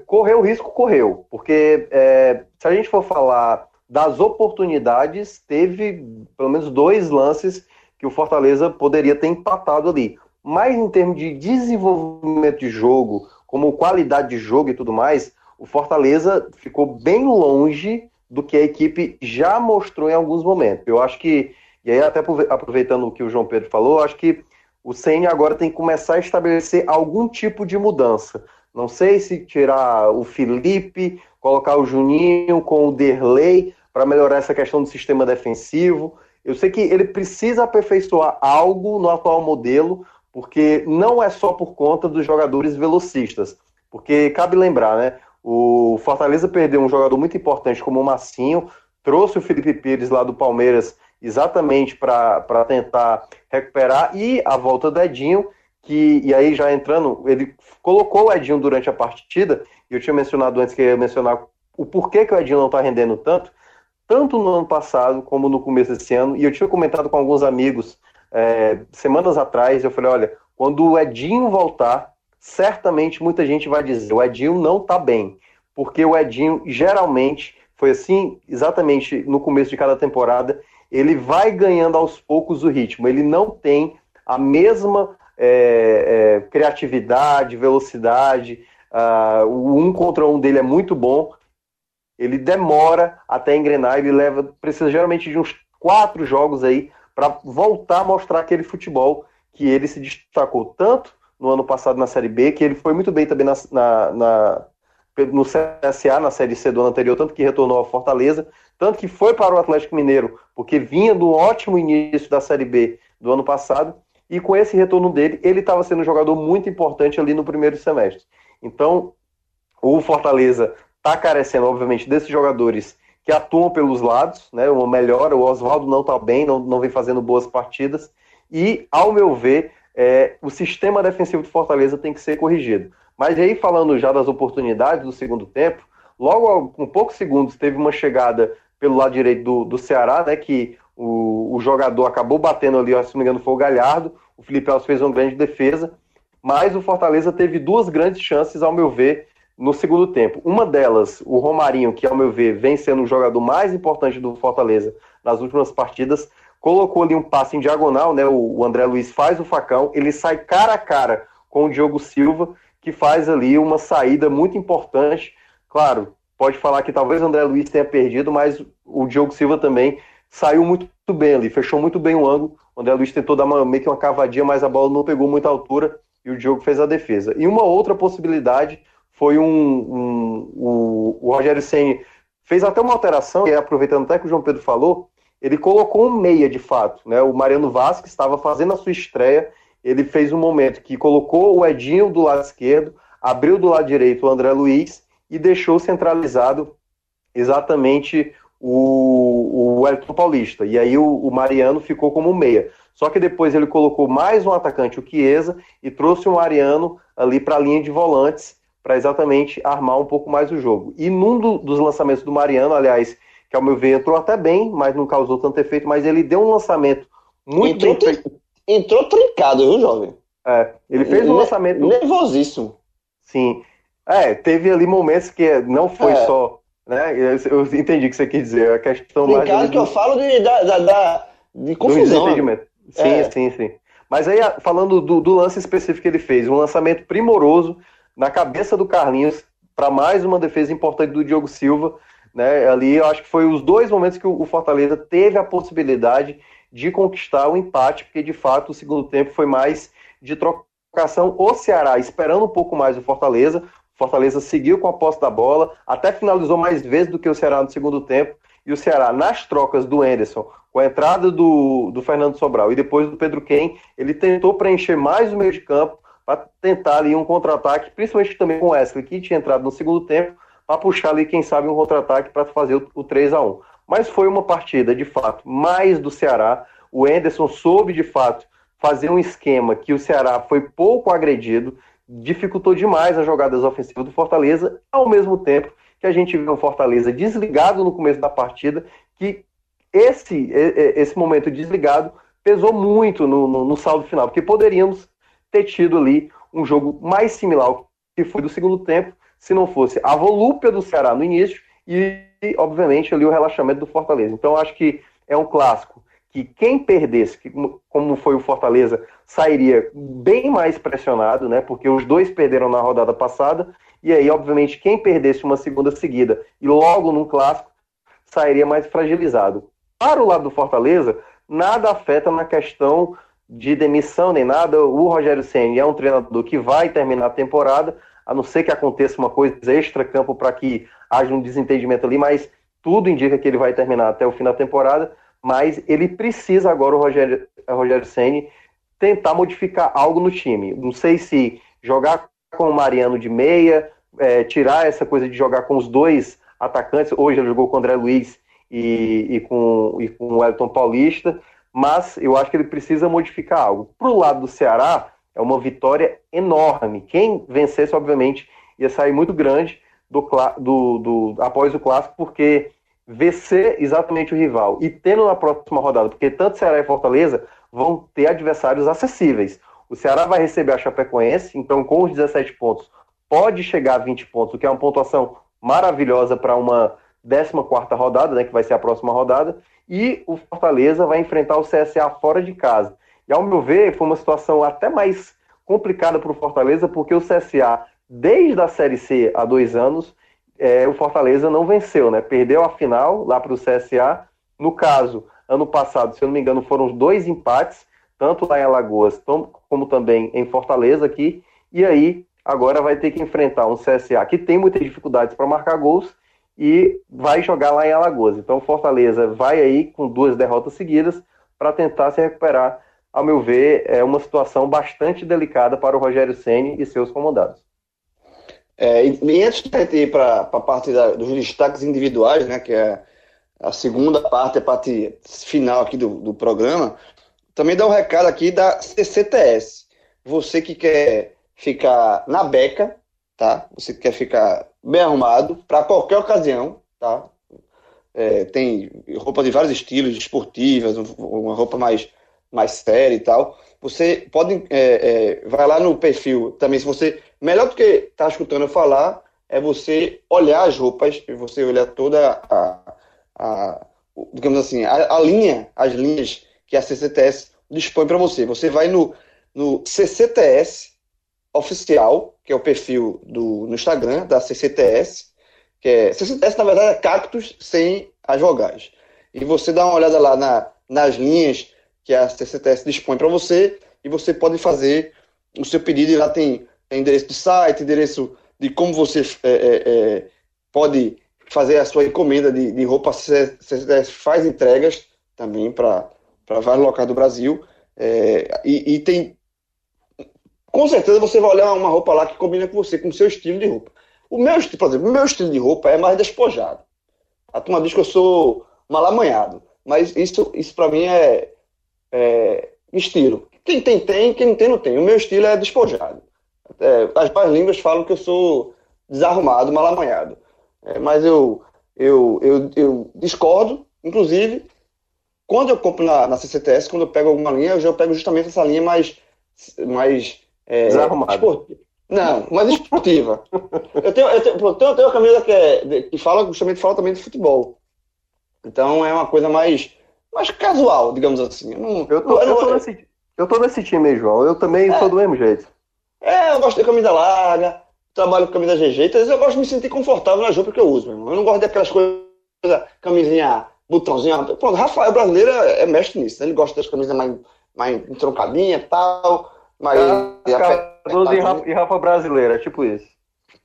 correu o risco, correu. Porque é, se a gente for falar das oportunidades, teve pelo menos dois lances que o Fortaleza poderia ter empatado ali. Mas em termos de desenvolvimento de jogo, como qualidade de jogo e tudo mais, o Fortaleza ficou bem longe do que a equipe já mostrou em alguns momentos. Eu acho que, e aí até aproveitando o que o João Pedro falou, acho que o CN agora tem que começar a estabelecer algum tipo de mudança. Não sei se tirar o Felipe, colocar o Juninho com o Derlei para melhorar essa questão do sistema defensivo. Eu sei que ele precisa aperfeiçoar algo no atual modelo, porque não é só por conta dos jogadores velocistas. Porque cabe lembrar, né? O Fortaleza perdeu um jogador muito importante como o Massinho, trouxe o Felipe Pires lá do Palmeiras exatamente para tentar recuperar, e a volta do Edinho, que, e aí já entrando, ele colocou o Edinho durante a partida, e eu tinha mencionado antes que ia mencionar o porquê que o Edinho não está rendendo tanto, tanto no ano passado como no começo desse ano, e eu tinha comentado com alguns amigos é, semanas atrás, eu falei, olha, quando o Edinho voltar, certamente muita gente vai dizer, o Edinho não está bem, porque o Edinho geralmente foi assim, exatamente no começo de cada temporada, ele vai ganhando aos poucos o ritmo. Ele não tem a mesma é, é, criatividade, velocidade. Uh, o um contra um dele é muito bom. Ele demora até engrenar. Ele leva, precisa geralmente de uns quatro jogos aí para voltar a mostrar aquele futebol que ele se destacou tanto no ano passado na Série B, que ele foi muito bem também na, na, na no CSA, na Série C do ano anterior, tanto que retornou ao Fortaleza, tanto que foi para o Atlético Mineiro, porque vinha do ótimo início da Série B do ano passado, e com esse retorno dele, ele estava sendo um jogador muito importante ali no primeiro semestre. Então, o Fortaleza está carecendo, obviamente, desses jogadores que atuam pelos lados, né? Uma melhora, o Oswaldo não está bem, não, não vem fazendo boas partidas, e, ao meu ver, é, o sistema defensivo do Fortaleza tem que ser corrigido. Mas aí, falando já das oportunidades do segundo tempo, logo com poucos segundos teve uma chegada pelo lado direito do, do Ceará, né, que o, o jogador acabou batendo ali, se não me engano foi o Galhardo, o Felipe Alves fez uma grande defesa, mas o Fortaleza teve duas grandes chances, ao meu ver, no segundo tempo. Uma delas, o Romarinho, que ao meu ver vem sendo o jogador mais importante do Fortaleza nas últimas partidas, colocou ali um passe em diagonal, né? O André Luiz faz o facão, ele sai cara a cara com o Diogo Silva, que faz ali uma saída muito importante. Claro, pode falar que talvez o André Luiz tenha perdido, mas o Diogo Silva também saiu muito bem ali, fechou muito bem o ângulo. O André Luiz tentou dar uma, meio que uma cavadinha, mas a bola não pegou muita altura e o Diogo fez a defesa. E uma outra possibilidade foi um. um o, o Rogério Senni fez até uma alteração, e aproveitando até que o João Pedro falou, ele colocou um meia de fato. Né? O Mariano Vasquez estava fazendo a sua estreia ele fez um momento que colocou o Edinho do lado esquerdo, abriu do lado direito o André Luiz e deixou centralizado exatamente o, o Elton Paulista. E aí o, o, Mariano ficou como meia. Só que depois ele colocou mais um atacante, o Chiesa, e trouxe o Mariano ali para a linha de volantes para exatamente armar um pouco mais o jogo. E num do, dos lançamentos do Mariano, aliás, que ao meu ver entrou até bem, mas não causou tanto efeito, mas ele deu um lançamento muito entrou bem feito entrou trincado, viu, jovem? É, ele fez um lançamento. Nervosíssimo. Sim. É, teve ali momentos que não foi é. só. Né? Eu, entendi o que você quis dizer. A questão trincado mais. que eu falo de, da, da, da de confusão. Sim, é. sim, sim. Mas aí, falando do, do, lance específico que ele fez, um lançamento primoroso na cabeça do Carlinhos para mais uma defesa importante do Diogo Silva. Né? Ali eu acho que foi os dois momentos que o Fortaleza teve a possibilidade de conquistar o empate, porque de fato o segundo tempo foi mais de trocação. O Ceará esperando um pouco mais o Fortaleza. Fortaleza seguiu com a posse da bola, até finalizou mais vezes do que o Ceará no segundo tempo. E o Ceará, nas trocas do Enderson, com a entrada do, do Fernando Sobral e depois do Pedro Ken, ele tentou preencher mais o meio de campo para tentar ali um contra-ataque, principalmente também com o Wesley, que tinha entrado no segundo tempo, para puxar ali, quem sabe, um contra-ataque para fazer o, o 3 a 1 mas foi uma partida, de fato, mais do Ceará. O Enderson soube, de fato, fazer um esquema que o Ceará foi pouco agredido, dificultou demais as jogadas ofensivas do Fortaleza, ao mesmo tempo que a gente viu o Fortaleza desligado no começo da partida, que esse, esse momento desligado pesou muito no, no, no saldo final, porque poderíamos ter tido ali um jogo mais similar ao que foi do segundo tempo, se não fosse a volúpia do Ceará no início e obviamente, ali o relaxamento do Fortaleza. Então, acho que é um clássico que quem perdesse, como foi o Fortaleza, sairia bem mais pressionado, né? Porque os dois perderam na rodada passada, e aí, obviamente, quem perdesse uma segunda seguida e logo num clássico, sairia mais fragilizado. Para o lado do Fortaleza, nada afeta na questão de demissão nem nada. O Rogério Senna é um treinador que vai terminar a temporada, a não ser que aconteça uma coisa extra-campo para que haja um desentendimento ali, mas tudo indica que ele vai terminar até o fim da temporada. Mas ele precisa agora, o Rogério, o Rogério Senna, tentar modificar algo no time. Não sei se jogar com o Mariano de meia, é, tirar essa coisa de jogar com os dois atacantes. Hoje ele jogou com o André Luiz e, e, com, e com o Elton Paulista, mas eu acho que ele precisa modificar algo. Para o lado do Ceará, é uma vitória enorme. Quem vencesse, obviamente, ia sair muito grande do, do, do após o clássico, porque vencer exatamente o rival e tendo na próxima rodada, porque tanto Ceará e Fortaleza vão ter adversários acessíveis. O Ceará vai receber a Chapecoense, então com os 17 pontos pode chegar a 20 pontos, o que é uma pontuação maravilhosa para uma 14 rodada, né, que vai ser a próxima rodada, e o Fortaleza vai enfrentar o CSA fora de casa. E ao meu ver, foi uma situação até mais complicada para o Fortaleza, porque o CSA, desde a Série C há dois anos, é, o Fortaleza não venceu, né? Perdeu a final lá para o CSA. No caso, ano passado, se eu não me engano, foram dois empates, tanto lá em Alagoas como também em Fortaleza aqui. E aí agora vai ter que enfrentar um CSA que tem muitas dificuldades para marcar gols e vai jogar lá em Alagoas. Então Fortaleza vai aí com duas derrotas seguidas para tentar se recuperar. Ao meu ver, é uma situação bastante delicada para o Rogério Ceni e seus comandados. É, e antes de ir para a parte da, dos destaques individuais, né, que é a segunda parte, a parte final aqui do, do programa, também dá um recado aqui da CCTS. Você que quer ficar na beca, tá? Você quer ficar bem arrumado para qualquer ocasião, tá? É, tem roupa de vários estilos, esportivas, uma roupa mais, mais séria e tal. Você pode, é, é, vai lá no perfil também, se você, melhor do que tá escutando eu falar, é você olhar as roupas, você olhar toda a, a digamos assim, a, a, linha, as linhas que a CCTS dispõe para você. Você vai no, no CCTS oficial, que é o perfil do, no Instagram da CCTS, que é CCTS na verdade é cactus sem as vogais. E você dá uma olhada lá na, nas linhas que a CCTS dispõe para você e você pode fazer o seu pedido e lá tem, tem endereço de site, endereço de como você é, é, é, pode fazer a sua encomenda de, de roupa. A CCTS faz entregas também para vários locais do Brasil. É, e, e, tem com certeza você vai olhar uma roupa lá que combina com você, com o seu estilo de roupa. O meu, por exemplo, o meu estilo de roupa é mais despojado. A turma diz que eu sou malamanhado, mas isso, isso para mim é, é, estilo. Quem tem, tem, quem não tem, não tem. O meu estilo é despojado. É, as mais línguas falam que eu sou desarrumado, malamanhado. É, mas eu, eu, eu, eu, discordo, inclusive, quando eu compro na, na CCTS, quando eu pego alguma linha, eu já pego justamente essa linha mais, mais é, Desarrumado. Não, mas esportiva. <laughs> eu, tenho, eu, tenho, eu tenho uma camisa que, é, que fala, justamente fala também de futebol. Então é uma coisa mais, mais casual, digamos assim. Eu, não, eu, tô, eu, eu, tô nesse, eu tô nesse time aí, João. Eu também é, sou do mesmo jeito. É, eu gosto de camisa larga, trabalho com camisa GG, então eu gosto de me sentir confortável na roupas que eu uso, meu irmão. Eu não gosto daquelas coisas, camisinha, botãozinho. Pronto, Rafael brasileiro é, é mestre nisso. Né? Ele gosta das camisas mais, mais entroncadinhas e tal. Mas. Carlos e, Rafa, e Rafa brasileira, tipo isso.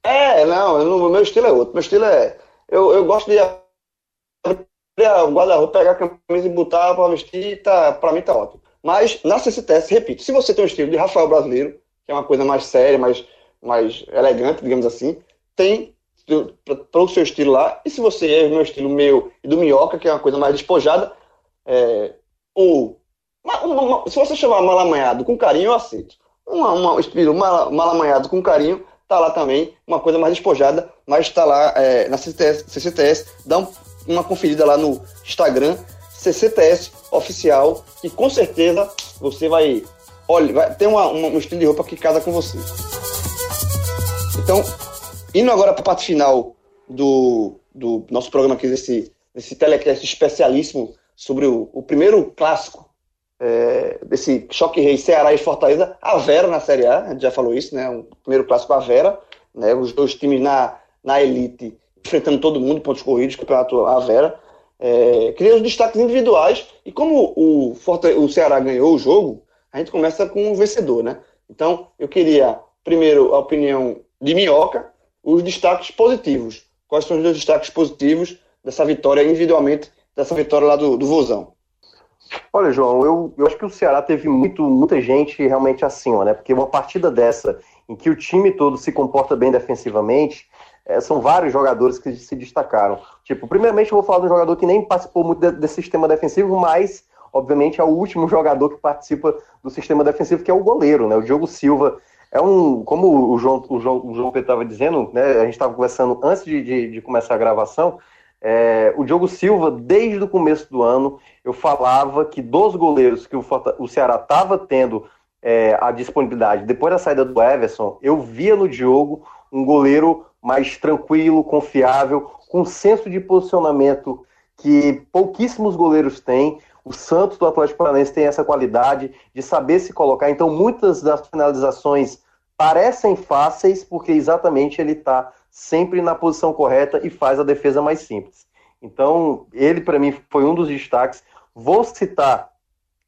É, não, o meu estilo é outro. Meu estilo é. Eu, eu gosto de abrir o guarda-roupa, pegar a camisa e botar pra vestir, tá, pra mim tá ótimo. Mas na CCTS, repito, se você tem um estilo de Rafael brasileiro, que é uma coisa mais séria, mais, mais elegante, digamos assim, tem para o seu estilo lá. E se você é o meu estilo meu e do Minhoca, que é uma coisa mais despojada, é, ou se você chamar malamanhado com carinho, eu aceito. Uma, estilo mal, malamanhado com carinho, tá lá também, uma coisa mais despojada, mas tá lá é, na CCTS, CCTS, dá um, uma conferida lá no Instagram, CCTS Oficial, que com certeza você vai, olha, vai ter uma, uma, um estilo de roupa que casa com você. Então, indo agora para a parte final do, do nosso programa aqui, desse, desse telecast especialíssimo sobre o, o primeiro clássico é, desse choque rei Ceará e Fortaleza, a Vera na Série A, a gente já falou isso, né? O primeiro clássico a Vera, né? Os dois times na, na elite enfrentando todo mundo, pontos corridos, campeonato a Vera. É, queria os destaques individuais e como o, Forte, o Ceará ganhou o jogo, a gente começa com o um vencedor, né? Então, eu queria primeiro a opinião de Minhoca, os destaques positivos. Quais são os destaques positivos dessa vitória individualmente, dessa vitória lá do, do Vozão? Olha, João, eu, eu acho que o Ceará teve muito, muita gente realmente acima, né? Porque uma partida dessa, em que o time todo se comporta bem defensivamente, é, são vários jogadores que se destacaram. Tipo, primeiramente eu vou falar de um jogador que nem participou muito de, desse sistema defensivo, mas, obviamente, é o último <laughs> jogador que participa do sistema defensivo, que é o goleiro, né? O Diogo Silva é um, como o João, o João, o João Pedro estava dizendo, né? A gente estava conversando antes de, de, de começar a gravação, é, o Diogo Silva, desde o começo do ano, eu falava que dos goleiros que o, o Ceará estava tendo é, a disponibilidade depois da saída do Everson, eu via no Diogo um goleiro mais tranquilo, confiável, com senso de posicionamento que pouquíssimos goleiros têm. O Santos do Atlético Paranaense tem essa qualidade de saber se colocar. Então, muitas das finalizações parecem fáceis porque exatamente ele está sempre na posição correta e faz a defesa mais simples. Então, ele para mim foi um dos destaques. Vou citar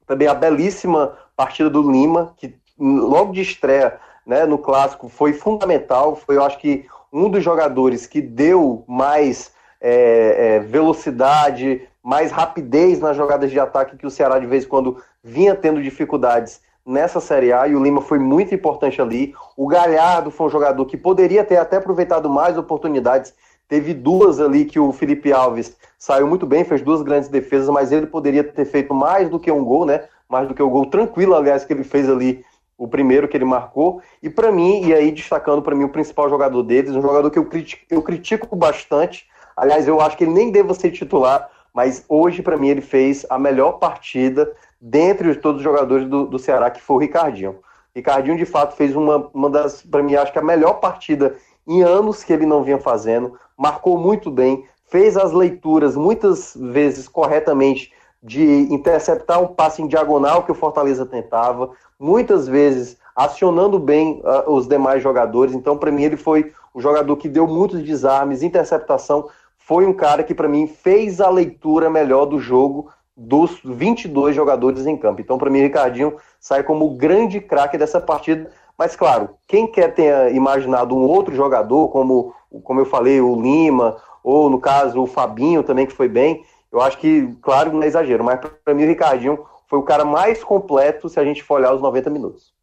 também a belíssima partida do Lima, que logo de estreia né, no clássico foi fundamental. Foi, eu acho que, um dos jogadores que deu mais é, é, velocidade, mais rapidez nas jogadas de ataque que o Ceará de vez em quando vinha tendo dificuldades nessa Série A e o Lima foi muito importante ali. O Galhardo foi um jogador que poderia ter até aproveitado mais oportunidades. Teve duas ali que o Felipe Alves saiu muito bem, fez duas grandes defesas, mas ele poderia ter feito mais do que um gol, né? Mais do que o gol tranquilo, aliás, que ele fez ali, o primeiro que ele marcou. E para mim, e aí destacando para mim o principal jogador deles, um jogador que eu critico, eu critico bastante. Aliás, eu acho que ele nem deva ser titular, mas hoje para mim ele fez a melhor partida dentre todos os jogadores do, do Ceará, que foi o Ricardinho. Ricardinho, de fato, fez uma, uma das, para mim, acho que a melhor partida em anos que ele não vinha fazendo, marcou muito bem, fez as leituras muitas vezes corretamente de interceptar um passe em diagonal que o Fortaleza tentava, muitas vezes acionando bem uh, os demais jogadores. Então, para mim, ele foi um jogador que deu muitos desarmes, interceptação. Foi um cara que, para mim, fez a leitura melhor do jogo dos 22 jogadores em campo. Então, para mim, Ricardinho sai como o grande craque dessa partida. Mas, claro, quem quer ter imaginado um outro jogador, como, como eu falei, o Lima, ou no caso o Fabinho também, que foi bem, eu acho que, claro, não é exagero, mas para mim o Ricardinho foi o cara mais completo se a gente for olhar os 90 minutos.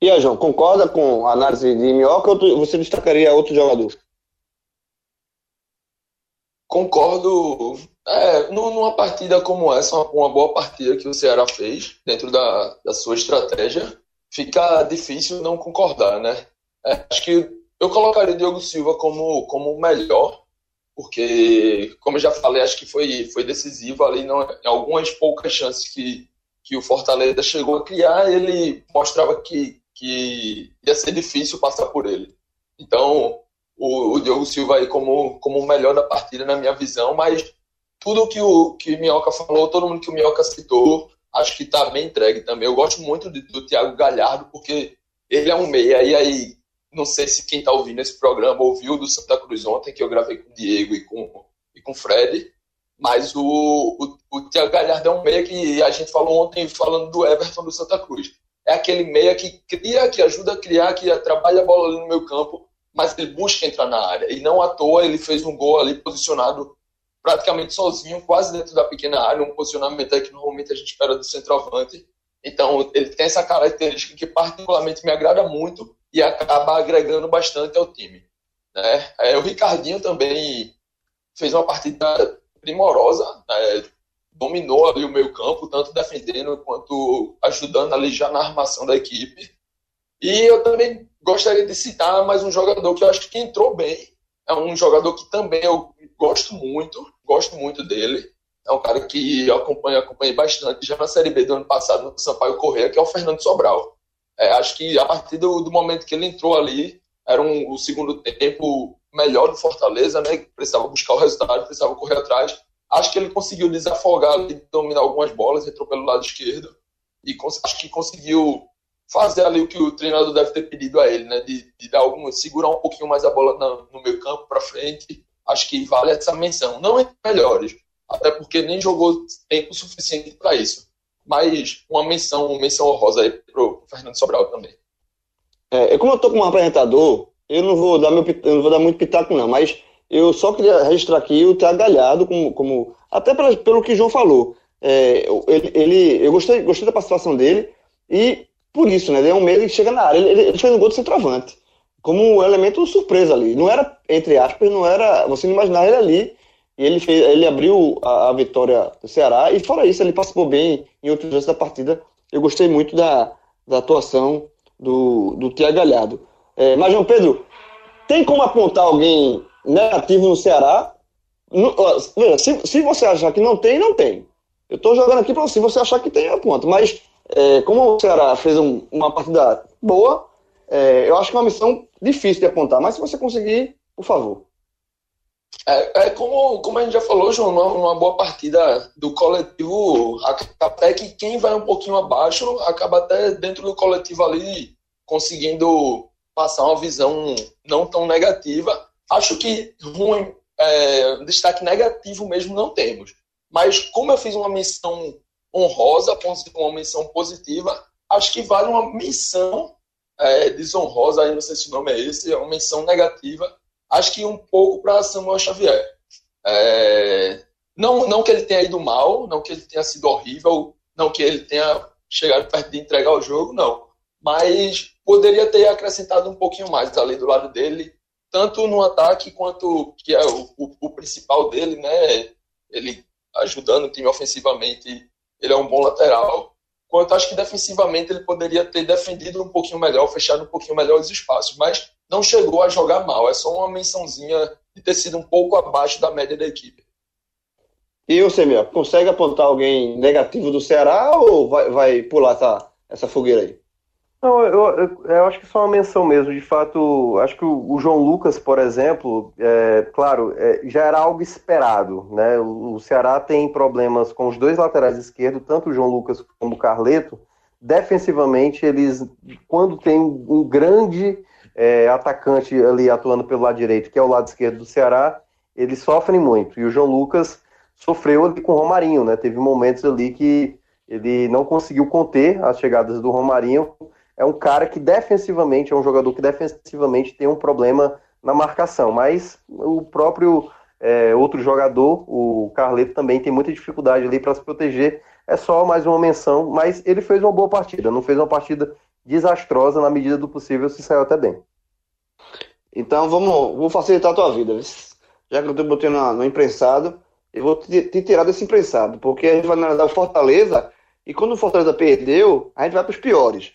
E aí, João, concorda com a análise de Minhoca ou você destacaria outro jogador? Concordo é, numa partida como essa, uma boa partida que o Ceará fez dentro da, da sua estratégia, fica difícil não concordar, né? É, acho que eu colocaria o Diogo Silva como, como o melhor, porque, como eu já falei, acho que foi, foi decisivo ali não, em algumas poucas chances que, que o Fortaleza chegou a criar, ele mostrava que, que ia ser difícil passar por ele. Então, o, o Diogo Silva aí como, como o melhor da partida, na minha visão, mas tudo que o que Minhoca falou, todo mundo que o Minhoca citou, acho que está bem entregue também. Eu gosto muito de, do Thiago Galhardo, porque ele é um meia. E aí, não sei se quem está ouvindo esse programa ouviu do Santa Cruz ontem, que eu gravei com o Diego e com, e com o Fred. Mas o, o, o Thiago Galhardo é um meia que a gente falou ontem, falando do Everton do Santa Cruz. É aquele meia que cria, que ajuda a criar, que trabalha a bola ali no meu campo, mas ele busca entrar na área. E não à toa ele fez um gol ali posicionado praticamente sozinho, quase dentro da pequena área, um posicionamento que normalmente a gente espera do centroavante. Então, ele tem essa característica que particularmente me agrada muito e acaba agregando bastante ao time. Né? É, o Ricardinho também fez uma partida primorosa, né? dominou ali o meio campo, tanto defendendo quanto ajudando ali já na armação da equipe. E eu também gostaria de citar mais um jogador que eu acho que entrou bem, é um jogador que também eu gosto muito, gosto muito dele. É um cara que eu acompanho, acompanhei bastante já na Série B do ano passado no Sampaio Correia, que é o Fernando Sobral. É, acho que a partir do, do, momento que ele entrou ali, era um, o segundo tempo melhor do Fortaleza, né? Precisava buscar o resultado, precisava correr atrás. Acho que ele conseguiu desafogar e dominar algumas bolas, entrou pelo lado esquerdo e acho que conseguiu fazer ali o que o treinador deve ter pedido a ele, né? De, de dar algum, segurar um pouquinho mais a bola no, no meio campo para frente. Acho que vale essa menção. Não entre melhores, até porque nem jogou tempo suficiente para isso. Mas uma menção, uma menção honrosa aí pro Fernando Sobral também. É, como eu tô como apresentador, eu não vou dar meu eu não vou dar muito pitaco não, mas eu só queria registrar aqui o Thiago Galhardo como, como até pra, pelo que o João falou. É, ele, ele, eu gostei, gostei da participação dele e por isso, né? Ele é um meio que chega na área. Ele, ele fez um gol de centroavante como um elemento surpresa ali. Não era, entre aspas, não era. Você não imaginava ele ali. E ele, fez, ele abriu a, a vitória do Ceará. E fora isso, ele participou bem em outros lances da partida. Eu gostei muito da, da atuação do, do Tia Galhardo. É, mas, João Pedro, tem como apontar alguém negativo no Ceará? No, se, se você achar que não tem, não tem. Eu estou jogando aqui para você, se você achar que tem, eu aponto. Mas, é, como o Ceará fez um, uma partida boa, é, eu acho que é uma missão difícil de apontar. Mas se você conseguir, por favor. É, é, como, como a gente já falou, João, numa, boa partida do coletivo, até que quem vai um pouquinho abaixo acaba até dentro do coletivo ali conseguindo passar uma visão não tão negativa. Acho que ruim, é, destaque negativo mesmo não temos. Mas como eu fiz uma missão honrosa, uma missão positiva, acho que vale uma missão é, desonrosa, aí não sei se o nome é esse, é uma menção negativa acho que um pouco para Samuel Xavier. É, não, não que ele tenha ido mal, não que ele tenha sido horrível, não que ele tenha chegado perto de entregar o jogo, não. Mas poderia ter acrescentado um pouquinho mais ali do lado dele, tanto no ataque quanto que é o, o, o principal dele, né? Ele ajudando o time ofensivamente, ele é um bom lateral. Quanto acho que defensivamente ele poderia ter defendido um pouquinho melhor, fechado um pouquinho melhor os espaços, mas não chegou a jogar mal. É só uma mençãozinha de ter sido um pouco abaixo da média da equipe. E você, meu, consegue apontar alguém negativo do Ceará ou vai, vai pular essa, essa fogueira aí? Não, eu, eu, eu, acho que só uma menção mesmo. De fato, acho que o, o João Lucas, por exemplo, é, claro, é, já era algo esperado. Né? O, o, Ceará tem problemas com os dois laterais esquerdos, tanto o João Lucas como o Carleto. Defensivamente, eles, quando tem um grande é, atacante ali atuando pelo lado direito, que é o lado esquerdo do Ceará, eles sofrem muito. E o João Lucas sofreu ali com o Romarinho, né? Teve momentos ali que ele não conseguiu conter as chegadas do Romarinho. É um cara que defensivamente, é um jogador que defensivamente tem um problema na marcação, mas o próprio é, outro jogador, o Carleto, também tem muita dificuldade ali para se proteger. É só mais uma menção, mas ele fez uma boa partida, não fez uma partida desastrosa na medida do possível, se saiu até bem. Então vamos, vou facilitar a tua vida. Já que eu te botei no, no imprensado, eu vou te, te, tirar desse imprensado, porque a gente vai analisar o Fortaleza, e quando o Fortaleza perdeu, a gente vai para os piores.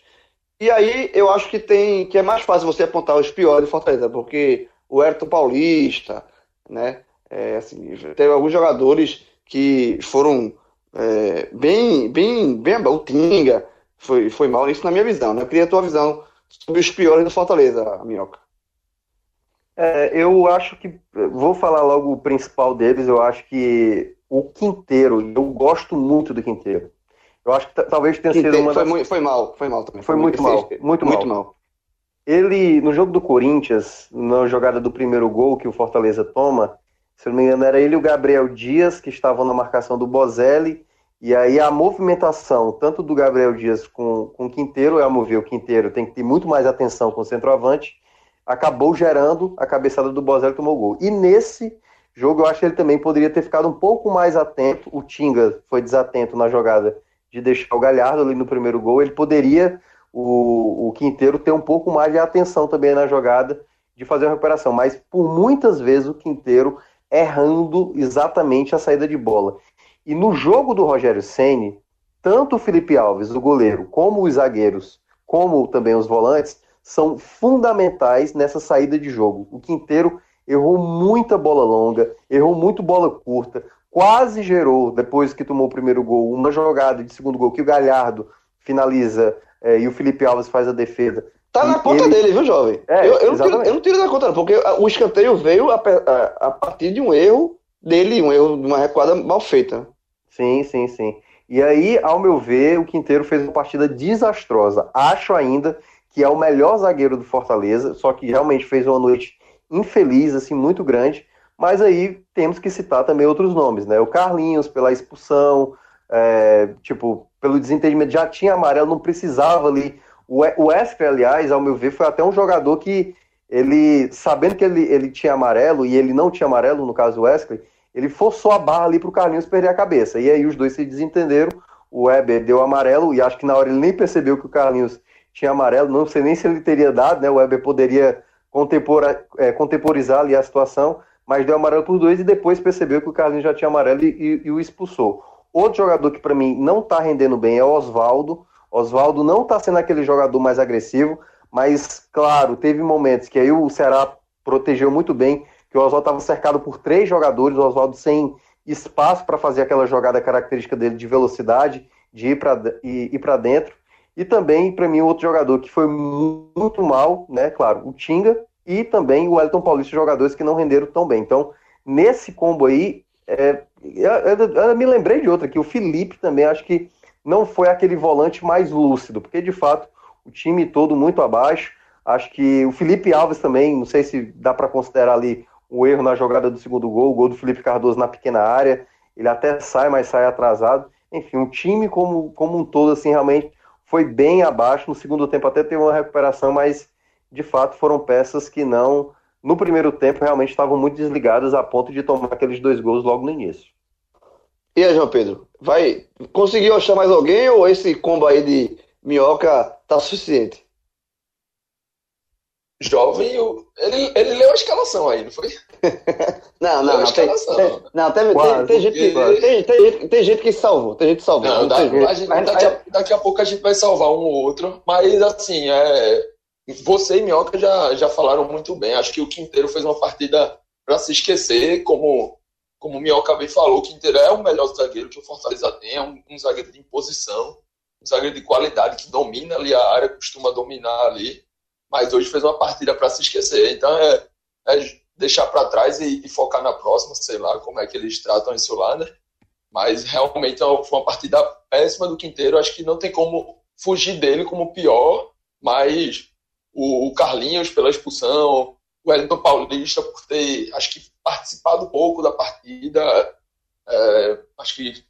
E aí eu acho que tem que é mais fácil você apontar os piores do Fortaleza, porque o Ayrton Paulista, né? É, assim, teve alguns jogadores que foram é, bem, bem, bem, o Tinga, foi, foi mal isso na minha visão, né? Eu queria a tua visão sobre os piores do Fortaleza, Minhoca. É, eu acho que. Vou falar logo o principal deles. Eu acho que o Quinteiro, eu gosto muito do Quinteiro. Eu acho que talvez tenha sido uma. Foi, das... muito, foi mal, foi mal também. Foi, foi muito, mal, muito, muito mal. mal. Ele, no jogo do Corinthians, na jogada do primeiro gol que o Fortaleza toma, se não me engano, era ele e o Gabriel Dias que estavam na marcação do Bozelli e aí a movimentação, tanto do Gabriel Dias com, com o Quinteiro, é a mover o Quinteiro tem que ter muito mais atenção com o centroavante, acabou gerando a cabeçada do Bozelli que tomou gol. E nesse jogo eu acho que ele também poderia ter ficado um pouco mais atento, o Tinga foi desatento na jogada de deixar o Galhardo ali no primeiro gol, ele poderia, o, o Quinteiro, ter um pouco mais de atenção também na jogada de fazer a recuperação, mas por muitas vezes o Quinteiro errando exatamente a saída de bola. E no jogo do Rogério Ceni, tanto o Felipe Alves, o goleiro, como os zagueiros, como também os volantes, são fundamentais nessa saída de jogo. O Quinteiro errou muita bola longa, errou muito bola curta, quase gerou, depois que tomou o primeiro gol, uma jogada de segundo gol que o Galhardo finaliza é, e o Felipe Alves faz a defesa. Tá na conta ele... dele, viu, jovem? É, eu, eu, não tiro, eu, não tiro, da conta, não, porque o escanteio veio a, a, a, partir de um erro dele, um erro de uma recuada mal feita. Sim, sim, sim. E aí, ao meu ver, o Quinteiro fez uma partida desastrosa. Acho ainda que é o melhor zagueiro do Fortaleza, só que realmente fez uma noite infeliz, assim, muito grande. Mas aí temos que citar também outros nomes, né? O Carlinhos, pela expulsão, é, tipo, pelo desentendimento, já tinha amarelo, não precisava ali. O Wesley, aliás, ao meu ver, foi até um jogador que ele, sabendo que ele, ele tinha amarelo e ele não tinha amarelo, no caso o Wesley, ele forçou a barra ali para o Carlinhos perder a cabeça. E aí os dois se desentenderam. O Weber deu amarelo e acho que na hora ele nem percebeu que o Carlinhos tinha amarelo. Não sei nem se ele teria dado, né? O Weber poderia é, contemporizar ali a situação, mas deu amarelo por dois e depois percebeu que o Carlinhos já tinha amarelo e, e, o expulsou. Outro jogador que para mim não está rendendo bem é o Oswaldo. Oswaldo não está sendo aquele jogador mais agressivo, mas claro, teve momentos que aí o Ceará protegeu muito bem que o Oswaldo estava cercado por três jogadores, o Oswaldo sem espaço para fazer aquela jogada característica dele de velocidade, de ir para ir, ir dentro. E também, para mim, outro jogador que foi muito mal, né? Claro, o Tinga e também o Elton Paulista, jogadores que não renderam tão bem. Então, nesse combo aí, é, eu, eu, eu, me lembrei de outra aqui, o Felipe também, acho que não foi aquele volante mais lúcido, porque de fato o time todo muito abaixo. Acho que o Felipe Alves também, não sei se dá para considerar ali o erro na jogada do segundo gol, o gol do Felipe Cardoso na pequena área. Ele até sai, mas sai atrasado. Enfim, o time como, como um todo, assim, realmente foi bem abaixo. No segundo tempo até teve uma recuperação, mas de fato foram peças que não, no primeiro tempo, realmente estavam muito desligadas a ponto de tomar aqueles dois gols logo no início. E aí, João Pedro, vai conseguiu achar mais alguém ou esse combo aí de minhoca tá suficiente? jovem, ele, ele leu a escalação aí, não foi? <laughs> não, não, não. Tem, tem, não, tem, tem, tem, gente que, tem, tem, tem, gente que salvou, tem gente que salvou. Não, não a gente, daqui, a, daqui, a, pouco a gente vai salvar um ou outro, mas assim, é, você e Minhoca já, já falaram muito bem. Acho que o Quinteiro fez uma partida para se esquecer, como, como o Minhoca bem falou, o Quinteiro é o melhor zagueiro que o Fortaleza tem, é um, um zagueiro de imposição, um zagueiro de qualidade que domina ali a área, costuma dominar ali mas hoje fez uma partida para se esquecer. Então é, é deixar para trás e, e, focar na próxima, sei lá como é que eles tratam isso lá, né? Mas realmente é foi uma partida péssima do Quinteiro, acho que não tem como fugir dele como pior, mas o, o Carlinhos pela expulsão, o Wellington Paulista por ter, acho que participado pouco da partida, é, acho que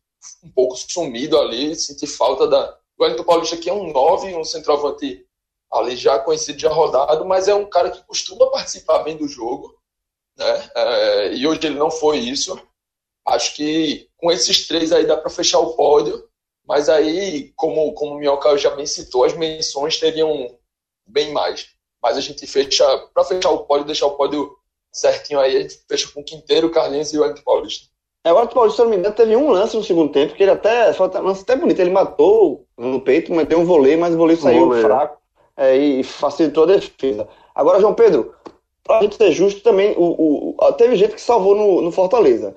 um pouco sumido ali, senti falta da. O Wellington Paulista que é um 9, um centroavante ali já conhecido, já rodado, mas é um cara que costuma participar bem do jogo, né? É, e hoje ele não foi isso. Acho que com esses três aí dá para fechar o pódio, mas aí, como, como o Minhoca já bem citou, as menções teriam bem mais. Mas a gente fecha, para fechar o pódio, deixar o pódio certinho aí, a gente fecha com o Quinteiro, Carlinhos e o Wellington Paulista. É, o Wellington Paulista, se não me engano, teve um lance no segundo tempo, que ele até, foi um lance até bonito, ele matou no peito, meteu um voleio, mas o voleio saiu voleio. fraco é, e facilitou a defesa. Agora, João Pedro, para a gente ser justo também, o, o, teve gente que salvou no, no Fortaleza.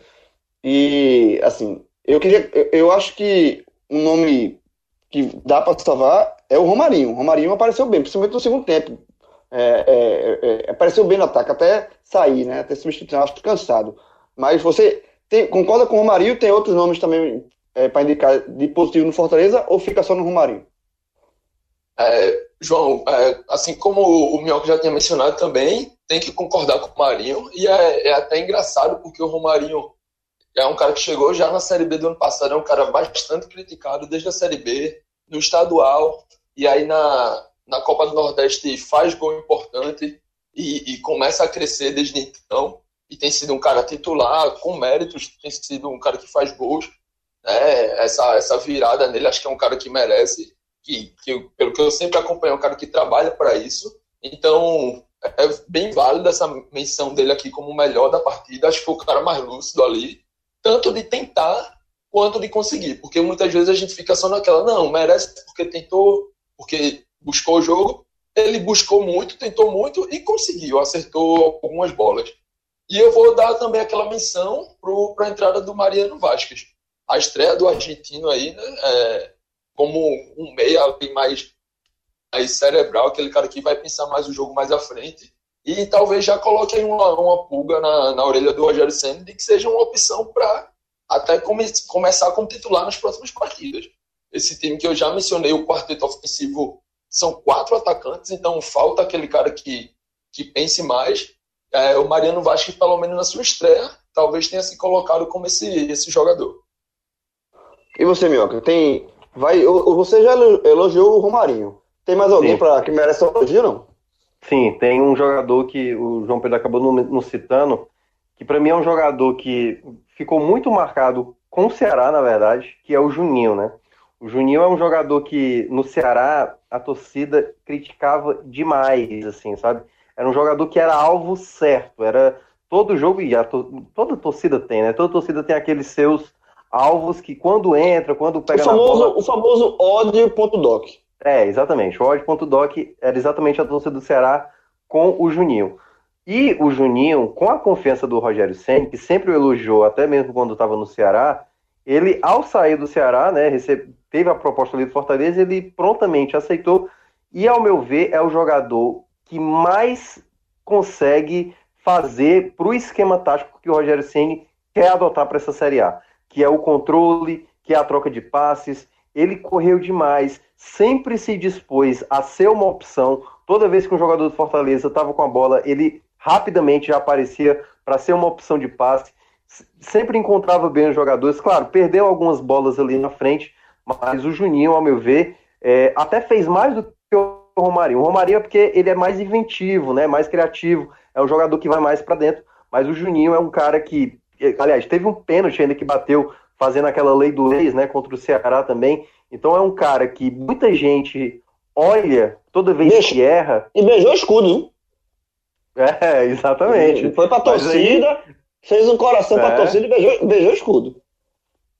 E, assim, eu queria. Eu, eu acho que um nome que dá para salvar é o Romarinho. O Romarinho apareceu bem, principalmente no segundo tempo. É, é, é, apareceu bem no ataque, até sair, né? Até substituir, acho cansado. Mas você tem, concorda com o Romarinho? Tem outros nomes também é, para indicar de positivo no Fortaleza ou fica só no Romarinho? É, João, é, assim como o Minhoca já tinha mencionado também, tem que concordar com o Marinho, e é, é, até engraçado porque o Romarinho é um cara que chegou já na Série B do ano passado, é um cara bastante criticado desde a Série B, no estadual, e aí na, na Copa do Nordeste faz gol importante e, e começa a crescer desde então, e tem sido um cara titular, com méritos, tem sido um cara que faz gols, né? essa, essa virada nele, acho que é um cara que merece, que, que pelo que eu sempre acompanho, é um cara que trabalha para isso. Então, é bem válido essa menção dele aqui como o melhor da partida. Acho que foi o cara mais lúcido ali, tanto de tentar quanto de conseguir, porque muitas vezes a gente fica só naquela, não, merece porque tentou, porque buscou o jogo. Ele buscou muito, tentou muito e conseguiu, acertou algumas bolas. E eu vou dar também aquela menção para a entrada do Mariano Vasquez. A estreia do argentino aí, né? É, como um meia mais mais cerebral, aquele cara que vai pensar mais o jogo mais à frente. E talvez já coloque aí uma, uma pulga na, na orelha do Rogério Senna de que seja uma opção para até come, começar como titular nas próximas partidas. Esse time que eu já mencionei, o quarteto ofensivo, são quatro atacantes, então falta aquele cara que, que pense mais. É, o Mariano Vasquez, pelo menos na sua estreia, talvez tenha se colocado como esse, esse jogador. E você, Mioca, tem. Vai, você já elogiou o Romarinho. Tem mais alguém para que merece elogio, não? Sim, tem um jogador que o João Pedro acabou não citando, que para mim é um jogador que ficou muito marcado com o Ceará, na verdade, que é o Juninho, né? O Juninho é um jogador que no Ceará a torcida criticava demais, assim, sabe? Era um jogador que era alvo certo, era todo jogo e to, toda torcida tem, né? Toda torcida tem aqueles seus alvos que quando entra, quando pega o famoso, bola... O famoso ódio.doc. É, exatamente. O ódio.doc era exatamente a torcida do Ceará com o Juninho. E o Juninho, com a confiança do Rogério Senna, que sempre o elogiou, até mesmo quando estava no Ceará, ele, ao sair do Ceará, né, recebe, teve a proposta ali do Fortaleza, ele prontamente aceitou. E, ao meu ver, é o jogador que mais consegue fazer para o esquema tático que o Rogério Senna quer adotar para essa Série A que é o controle, que é a troca de passes. Ele correu demais, sempre se dispôs a ser uma opção. Toda vez que um jogador do Fortaleza estava com a bola, ele rapidamente já aparecia para ser uma opção de passe. Sempre encontrava bem os jogadores. Claro, perdeu algumas bolas ali na frente, mas o Juninho, ao meu ver, é, até fez mais do que o Romarinho. O Romarinho é porque ele é mais inventivo, né, mais criativo, é um jogador que vai mais para dentro. Mas o Juninho é um cara que Aliás, teve um pênalti ainda que bateu fazendo aquela lei do ex, né, contra o Ceará também. Então é um cara que muita gente olha toda vez Deixa. que erra. E beijou o escudo. É, <laughs> exatamente. Foi pra torcida, aí... fez um coração é. pra torcida e beijou, beijou o escudo.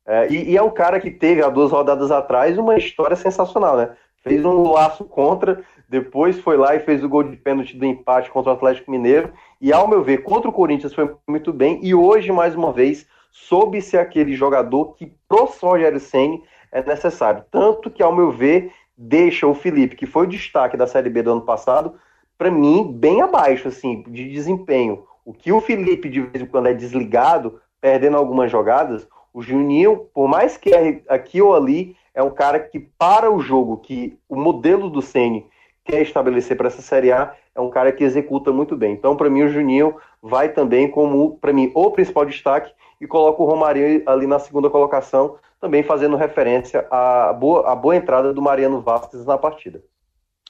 É, e, e, é um cara que teve há duas rodadas atrás uma história sensacional, né? Fez um laço contra, depois foi lá e fez o gol de pênalti do empate contra o Atlético Mineiro. E ao meu ver, contra o Corinthians foi muito bem. E hoje, mais uma vez, soube ser aquele jogador que pro Rogério Senni é necessário. Tanto que, ao meu ver, deixa o Felipe, que foi o destaque da Série B do ano passado, para mim, bem abaixo, assim, de desempenho. O que o Felipe, de vez em quando, é desligado, perdendo algumas jogadas, o Juninho, por mais que aqui ou ali, é um cara que para o jogo, que o modelo do Ceni quer estabelecer para essa Série A, é um cara que executa muito bem. Então, para mim, o Juninho vai também como, para mim, o principal destaque e coloca o Romarinho ali na segunda colocação, também fazendo referência à boa, à boa entrada do Mariano Vasquez na partida.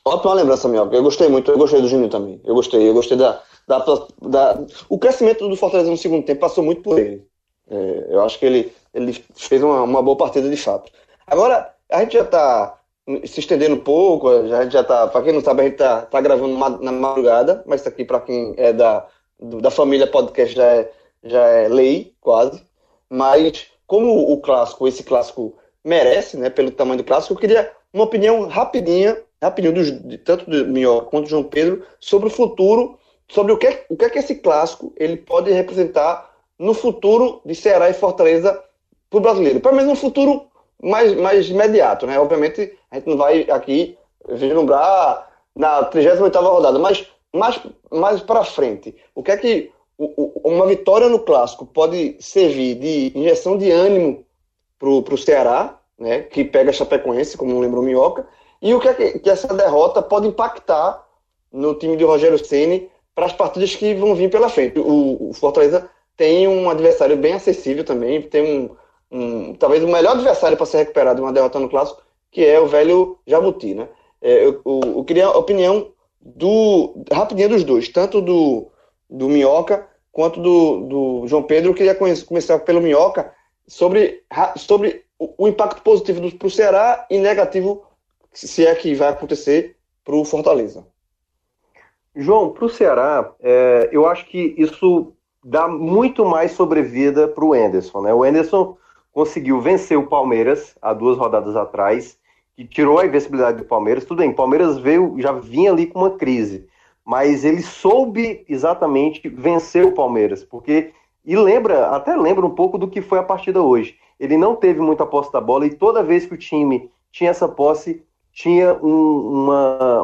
Ótima lembrança, Mioca. Eu gostei muito, eu gostei do Juninho também. Eu gostei, eu gostei da, da, da, O crescimento do Fortaleza no segundo tempo passou muito por ele. É, eu acho que ele, ele fez uma, uma boa partida de fato. Agora, a gente já está se estendendo um pouco, já, já tá, para quem não sabe, a gente tá, tá gravando na madrugada, mas isso aqui para quem é da, da família podcast já é, já é lei, quase. Mas como o clássico, esse clássico merece, né, pelo tamanho do clássico, eu queria uma opinião rapidinha, rapidinho, dos, de, tanto do Minhoca quanto do João Pedro, sobre o futuro, sobre o que, o que é que esse clássico ele pode representar no futuro de Ceará e Fortaleza para o brasileiro. Pelo menos no futuro mais, mais imediato, né? Obviamente, a gente não vai aqui vislumbrar na 38ª rodada, mas mais, mais para frente, o que é que uma vitória no Clássico pode servir de injeção de ânimo para o Ceará, né, que pega a Chapecoense, como lembrou Minhoca, e o que é que, que essa derrota pode impactar no time de Rogério Ceni para as partidas que vão vir pela frente. O, o Fortaleza tem um adversário bem acessível também, tem um, um, talvez o melhor adversário para ser recuperado de uma derrota no clássico, que é o velho Jabuti, né? É, eu, eu, eu, queria a opinião do rapidinho dos dois, tanto do, do Minhoca quanto do, do João Pedro. Eu queria começar pelo Minhoca sobre, sobre o, o impacto positivo para o Ceará e negativo, se é que vai acontecer, para o Fortaleza. João, para o Ceará, é, eu acho que isso dá muito mais sobrevida para o Enderson. Né? O Enderson conseguiu vencer o Palmeiras há duas rodadas atrás, que tirou a invencibilidade do Palmeiras. Tudo bem, o Palmeiras veio, já vinha ali com uma crise, mas ele soube exatamente vencer o Palmeiras, porque e lembra, até lembra um pouco do que foi a partida hoje. Ele não teve muita posse da bola e toda vez que o time tinha essa posse, tinha um, uma,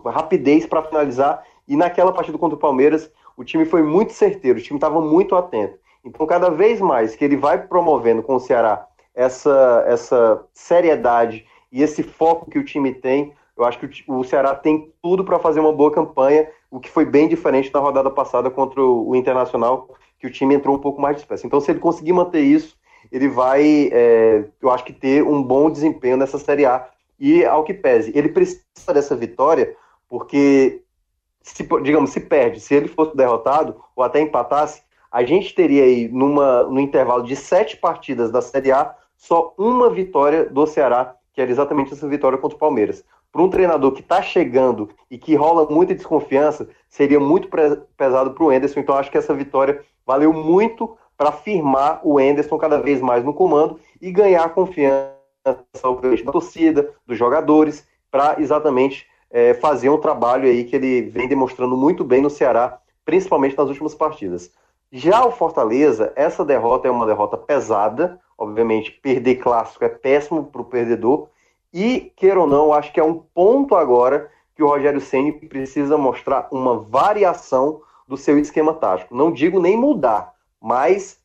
uma rapidez para finalizar. E naquela partida contra o Palmeiras, o time foi muito certeiro, o time estava muito atento. Então, cada vez mais que ele vai promovendo com o Ceará essa, essa seriedade e esse foco que o time tem, eu acho que o, Ceará tem tudo para fazer uma boa campanha, o que foi bem diferente da rodada passada contra o, Internacional, que o time entrou um pouco mais disperso. Então, se ele conseguir manter isso, ele vai, é, eu acho que ter um bom desempenho nessa Série A. E ao que pese, ele precisa dessa vitória, porque, se, digamos, se perde, se ele fosse derrotado ou até empatasse, a gente teria aí, numa, no intervalo de sete partidas da Série A, só uma vitória do Ceará, que era exatamente essa vitória contra o Palmeiras. Para um treinador que está chegando e que rola muita desconfiança, seria muito pesado para o Enderson. Então, acho que essa vitória valeu muito para firmar o Enderson cada vez mais no comando e ganhar confiança da torcida, dos jogadores, para exatamente é, fazer um trabalho aí que ele vem demonstrando muito bem no Ceará, principalmente nas últimas partidas. Já o Fortaleza, essa derrota é uma derrota pesada, obviamente, perder clássico é péssimo para o perdedor, e, queira ou não, acho que é um ponto agora que o Rogério Ceni precisa mostrar uma variação do seu esquema tático. Não digo nem mudar, mas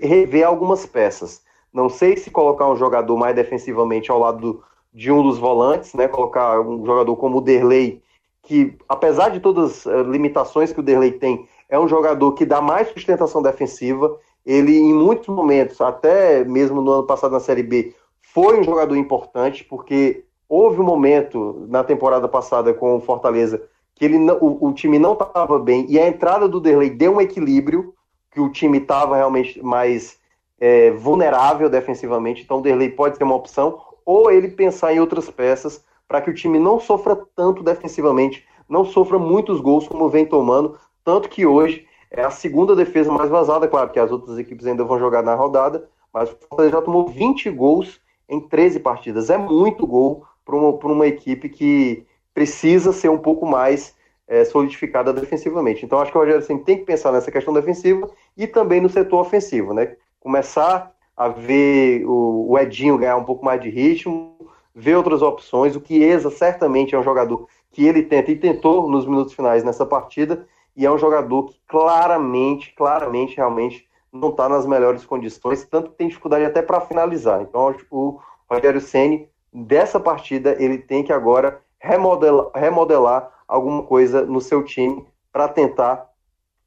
rever algumas peças. Não sei se colocar um jogador mais defensivamente ao lado do, de um dos volantes, né? Colocar um jogador como o Derlei, que apesar de todas as limitações que o Derlei tem, é um jogador que dá mais sustentação defensiva. Ele, em muitos momentos, até mesmo no ano passado na Série B, foi um jogador importante, porque houve um momento na temporada passada com o Fortaleza que ele o, o, time não estava bem e a entrada do Derlei deu um equilíbrio, que o time estava realmente mais é, vulnerável defensivamente. Então, o Derlei pode ser uma opção, ou ele pensar em outras peças para que o time não sofra tanto defensivamente, não sofra muitos gols como vem tomando, tanto que hoje é a segunda defesa mais vazada, claro que as outras equipes ainda vão jogar na rodada, mas o Fortaleza já tomou 20 gols em 13 partidas. É muito gol para uma, uma equipe que precisa ser um pouco mais é, solidificada defensivamente. Então acho que o Rogério tem que pensar nessa questão defensiva e também no setor ofensivo, né? Começar a ver o, o Edinho ganhar um pouco mais de ritmo, ver outras opções. O Chiesa certamente é um jogador que ele tenta e tentou nos minutos finais nessa partida e é um jogador que claramente, claramente, realmente não está nas melhores condições, tanto que tem dificuldade até para finalizar. Então, o Rogério Ceni dessa partida ele tem que agora remodelar, remodelar alguma coisa no seu time para tentar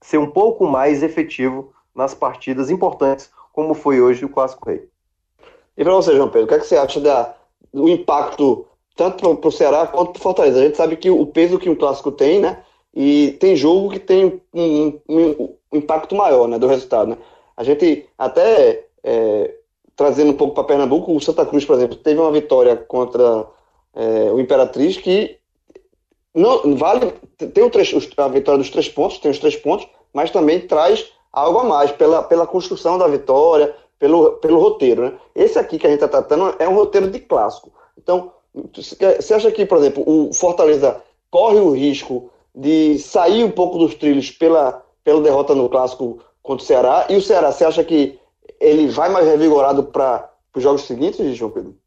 ser um pouco mais efetivo nas partidas importantes, como foi hoje o Clássico Rei. E para você, João Pedro, o que, é que você acha da, do impacto tanto para o Ceará quanto para o Fortaleza? A gente sabe que o peso que um clássico tem, né? E tem jogo que tem um, um, um impacto maior né, do resultado. Né? A gente até é, trazendo um pouco para Pernambuco, o Santa Cruz, por exemplo, teve uma vitória contra é, o Imperatriz que não vale tem o a vitória dos três pontos, tem os três pontos, mas também traz algo a mais pela, pela construção da vitória, pelo, pelo roteiro. Né? Esse aqui que a gente está tratando é um roteiro de clássico. Então, você acha que, por exemplo, o Fortaleza corre o risco de sair um pouco dos trilhos pela, pela derrota no clássico contra o Ceará. E o Ceará, você acha que ele vai mais revigorado para os jogos seguintes, João Pedro?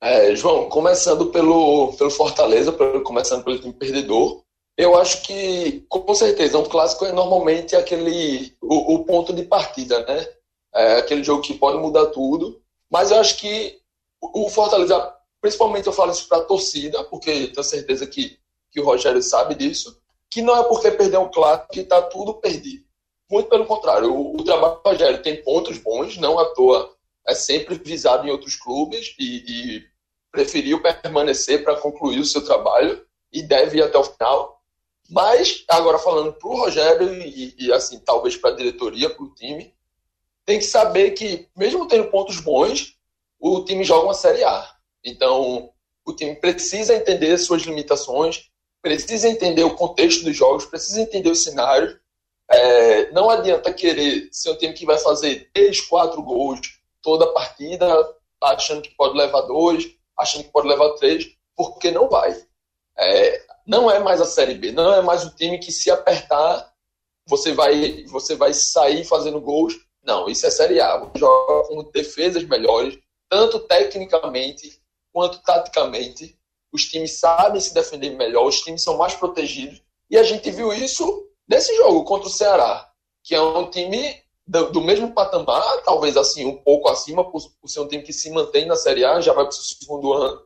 É, João, começando pelo, pelo Fortaleza, pelo, começando pelo time perdedor, eu acho que, com certeza, um clássico é normalmente aquele o, o ponto de partida, né? É aquele jogo que pode mudar tudo. Mas eu acho que o Fortaleza, principalmente eu falo isso para a torcida, porque tenho certeza que que o Rogério sabe disso, que não é porque perdeu um clássico que está tudo perdido. Muito pelo contrário, o, o, trabalho do Rogério tem pontos bons, não à toa é sempre visado em outros clubes e, e preferiu permanecer para concluir o seu trabalho e deve ir até o final. Mas, agora falando para o Rogério e, e, assim, talvez para a diretoria, para o time, tem que saber que, mesmo tendo pontos bons, o time joga uma Série A. Então, o time precisa entender suas limitações, precisa entender o contexto dos jogos, precisa entender o cenário. É, não adianta querer ser um time que vai fazer três, quatro gols toda a partida, achando que pode levar dois, achando que pode levar três, porque não vai. É, não é mais a Série B, não é mais o time que se apertar você vai, você vai sair fazendo gols. Não, isso é Série A. Você joga com defesas melhores, tanto tecnicamente quanto taticamente. Os times sabem se defender melhor, os times são mais protegidos. E a gente viu isso nesse jogo contra o Ceará, que é um time do, do mesmo patamar, talvez assim, um pouco acima, por, por, ser um time que se mantém na Série A, já vai para o segundo ano.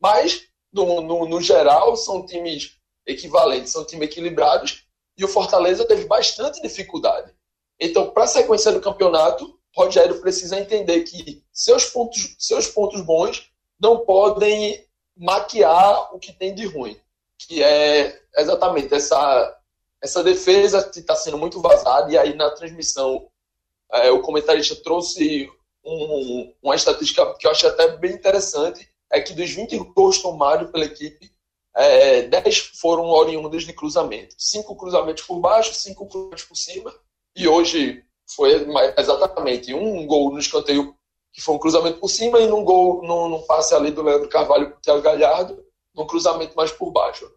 Mas, no, no, no geral, são times equivalentes, são times equilibrados. E o Fortaleza teve bastante dificuldade. Então, para a sequência do campeonato, Rogério precisa entender que seus pontos, seus pontos bons não podem maquiar o que tem de ruim, que é exatamente essa essa defesa que está sendo muito vazada e aí na transmissão é, o comentarista trouxe um, uma estatística que eu achei até bem interessante, é que dos 20 gols tomados pela equipe, é, 10 foram oriundos de cruzamento. Cinco cruzamentos por baixo, cinco cruzamentos por cima, e hoje foi exatamente um gol no escanteio, que foi um cruzamento por cima, e num gol, num passe ali do Leandro Carvalho para o Thiago Galhardo, num cruzamento mais por baixo.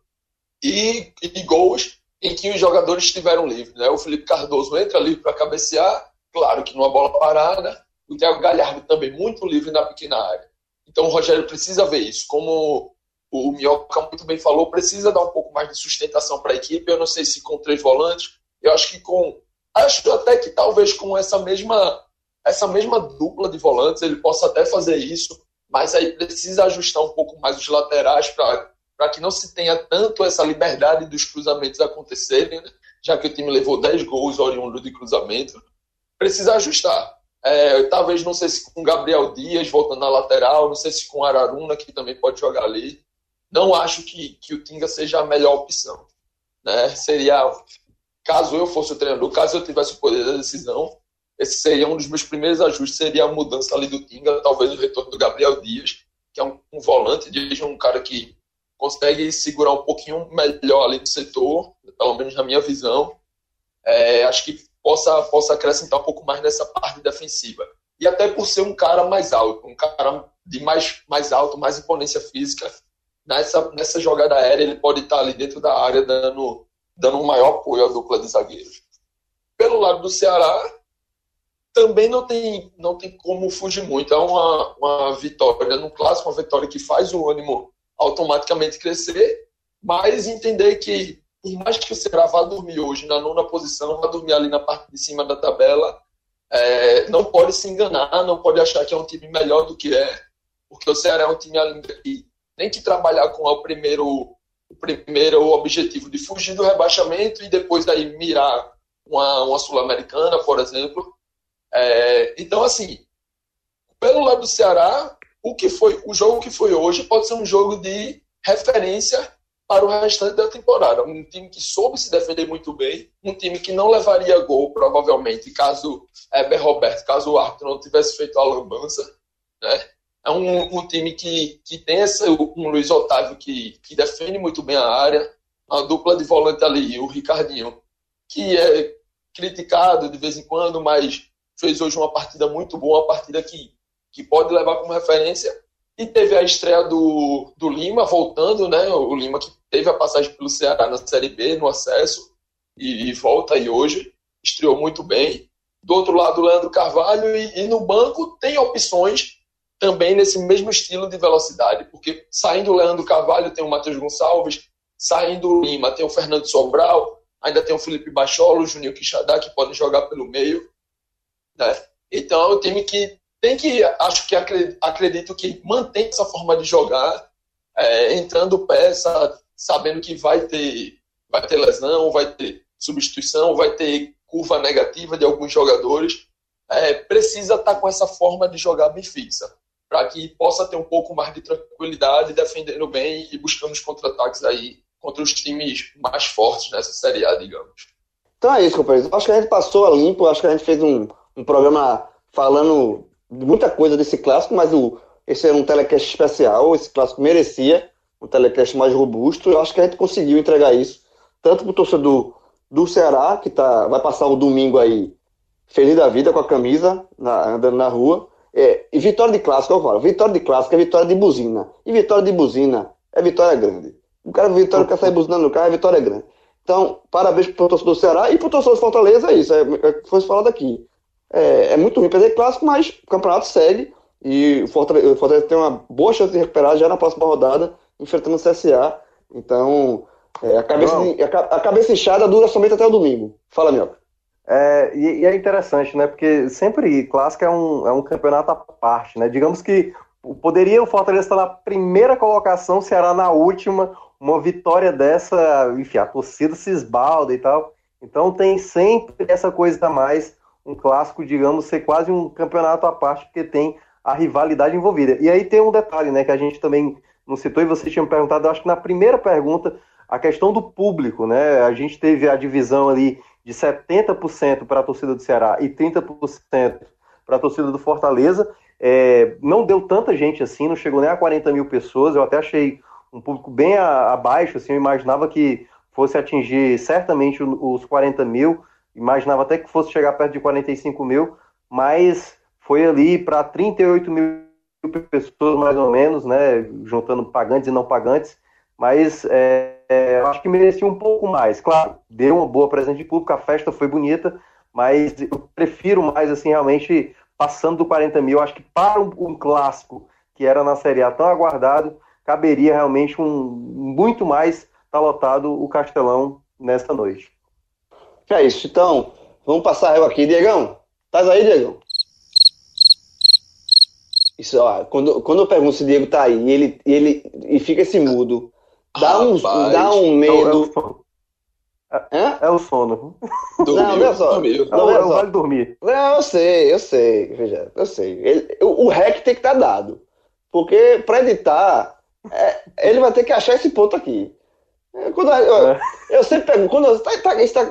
E, e gols em que os jogadores estiveram livres. Né? O Felipe Cardoso entra livre para cabecear, claro que numa bola parada. O Thiago Galhardo também muito livre na pequena área. Então o Rogério precisa ver isso. Como o Minhoca muito bem falou, precisa dar um pouco mais de sustentação para a equipe. Eu não sei se com três volantes. Eu acho que com Acho até que talvez com essa mesma, essa mesma dupla de volantes ele possa até fazer isso, mas aí precisa ajustar um pouco mais os laterais para que não se tenha tanto essa liberdade dos cruzamentos acontecerem, né? já que o time levou 10 gols oriundo de cruzamento. Precisa ajustar. É, talvez, não sei se com Gabriel Dias voltando na lateral, não sei se com Araruna, que também pode jogar ali. Não acho que, que o Tinga seja a melhor opção. Né? Seria caso eu fosse o treinador, caso eu tivesse o poder da decisão, esse seria um dos meus primeiros ajustes, seria a mudança ali do Tinga, talvez o retorno do Gabriel Dias, que é um, um volante, de um cara que consegue segurar um pouquinho melhor ali no setor, pelo menos na minha visão. É, acho que possa, possa acrescentar um pouco mais nessa parte defensiva. E até por ser um cara mais alto, um cara de mais, mais alto, mais imponência física, nessa, nessa jogada aérea ele pode estar ali dentro da área dando dando um maior apoio à dupla de zagueiros. Pelo lado do Ceará, também não tem, não tem como fugir muito. É uma, uma vitória no clássico, uma vitória que faz o ânimo automaticamente crescer, mas entender que, por mais que o Ceará vá dormir hoje na nona posição, vá dormir ali na parte de cima da tabela, é, não pode se enganar, não pode achar que é um time melhor do que é, porque o Ceará é um time ainda que tem que trabalhar com o primeiro o primeiro objetivo de fugir do rebaixamento e depois daí mirar uma, uma sul-americana, por exemplo. É, então, assim, pelo lado do Ceará, o que foi o jogo que foi hoje pode ser um jogo de referência para o restante da temporada. Um time que soube se defender muito bem, um time que não levaria gol, provavelmente, caso Heber Roberto, caso o árbitro não tivesse feito a lambança, né? é um, um, time que, que tem esse, um Luiz Otávio que, que defende muito bem a área, a dupla de volante ali, o Ricardinho, que é criticado de vez em quando, mas fez hoje uma partida muito boa, uma partida que, que pode levar como referência. E teve a estreia do, do Lima voltando, né? O Lima que teve a passagem pelo Ceará na Série B, no acesso, e, e volta aí hoje, estreou muito bem. Do outro lado, o Leandro Carvalho, e, e no banco tem opções também nesse mesmo estilo de velocidade, porque saindo o Leandro Carvalho tem o Matheus Gonçalves, saindo o Lima tem o Fernando Sobral, ainda tem o Felipe Bacholo, o Juninho Quixadá, que podem jogar pelo meio. Né? Então é um time que tem que, acho que acredito que mantém essa forma de jogar, é, entrando peça, sabendo que vai ter, vai ter lesão, vai ter substituição, vai ter curva negativa de alguns jogadores. É, precisa estar tá com essa forma de jogar bem fixa para que possa ter um pouco mais de tranquilidade, defendendo bem e buscando os contra-ataques aí contra os times mais fortes nessa Série A, digamos. Então é isso, companheiros. Acho que a gente passou a limpo, acho que a gente fez um, um programa falando muita coisa desse clássico, mas o, esse era um telecast especial, esse clássico merecia um telecast mais robusto. Eu acho que a gente conseguiu entregar isso, tanto para o torcedor do Ceará, que tá, vai passar o domingo aí feliz da vida com a camisa, na, andando na rua, é, e vitória de clássico, eu falo, vitória de clássico é vitória de buzina. E vitória de buzina é vitória grande. O cara vitória quer sair buzinando no carro, é vitória grande. Então, parabéns para o torcedor do Ceará e para o torcedor do Fortaleza, é isso, é, é, foi falado aqui. É, é muito ruim perder clássico, mas o campeonato segue E o Fortaleza, o Fortaleza tem uma boa chance de recuperar já na próxima rodada, enfrentando o CSA. Então, é, a, cabeça, a, cabeça inchada dura somente até o domingo. Fala, Mioca. É, e, e, é interessante, né? Porque sempre clássico é um, é um campeonato à parte, né? Digamos que poderia o Fortaleza estar na primeira colocação, o Ceará na última, uma vitória dessa, enfim, a torcida se esbalda e tal. Então tem sempre essa coisa a mais, um clássico, digamos, ser quase um campeonato à parte, porque tem a rivalidade envolvida. E aí tem um detalhe, né, que a gente também não citou e você tinha me perguntado, eu acho que na primeira pergunta, a questão do público, né? A gente teve a divisão ali de 70% para a torcida do Ceará e 30% para a torcida do Fortaleza. É, não deu tanta gente assim, não chegou nem a 40 mil pessoas. Eu até achei um público bem abaixo. Assim, eu imaginava que fosse atingir certamente os 40 mil, imaginava até que fosse chegar perto de 45 mil, mas foi ali para 38 mil pessoas mais ou menos, né, juntando pagantes e não pagantes, mas é, é, acho que merecia um pouco mais. Claro, deu uma boa presença de público, a festa foi bonita, mas eu prefiro mais, assim, realmente, passando do 40 mil, acho que para um, um clássico que era na Série A tão aguardado, caberia realmente um muito mais tá lotado o Castelão nesta noite. É isso, então, vamos passar eu aqui. Diegão, estás aí, Diegão? Isso, ó, quando, quando eu pergunto se o Diego tá aí e ele, e ele e fica esse mudo, dá, um, dá um medo. É, é o sono. Dormiu, não, olha só. Dormiu. Não, não, vale dormir. Não, eu sei, eu sei, veja, eu sei. Ele, o, o REC tem que estar tá dado. Porque para editar, é, ele vai ter que achar esse ponto aqui. É, quando eu, é. eu, sempre pergunto, quando eu, tá, tá, isso, tá,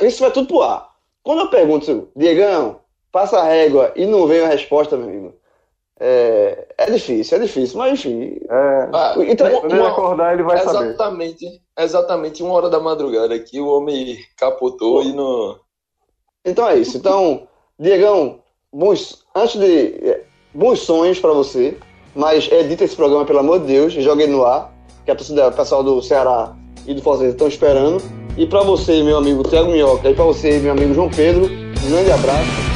isso vai tudo pro ar. Quando eu pergunto, Diegão, passa a régua e não vem a resposta, meu amigo. É, é difícil, é difícil, mas enfim. É, ah, então, quando ele acordar, ele vai exatamente, saber. Exatamente uma hora da madrugada aqui, o homem capotou Pô. e não. Então é isso. Então, Diegão, bons, antes de. Bons sonhos para você, mas edita esse programa, pelo amor de Deus, jogue no ar, que a torcida, o pessoal do Ceará e do Fortaleza estão esperando. E para você, meu amigo Thiago Minhoca, e para você, meu amigo João Pedro, um grande abraço.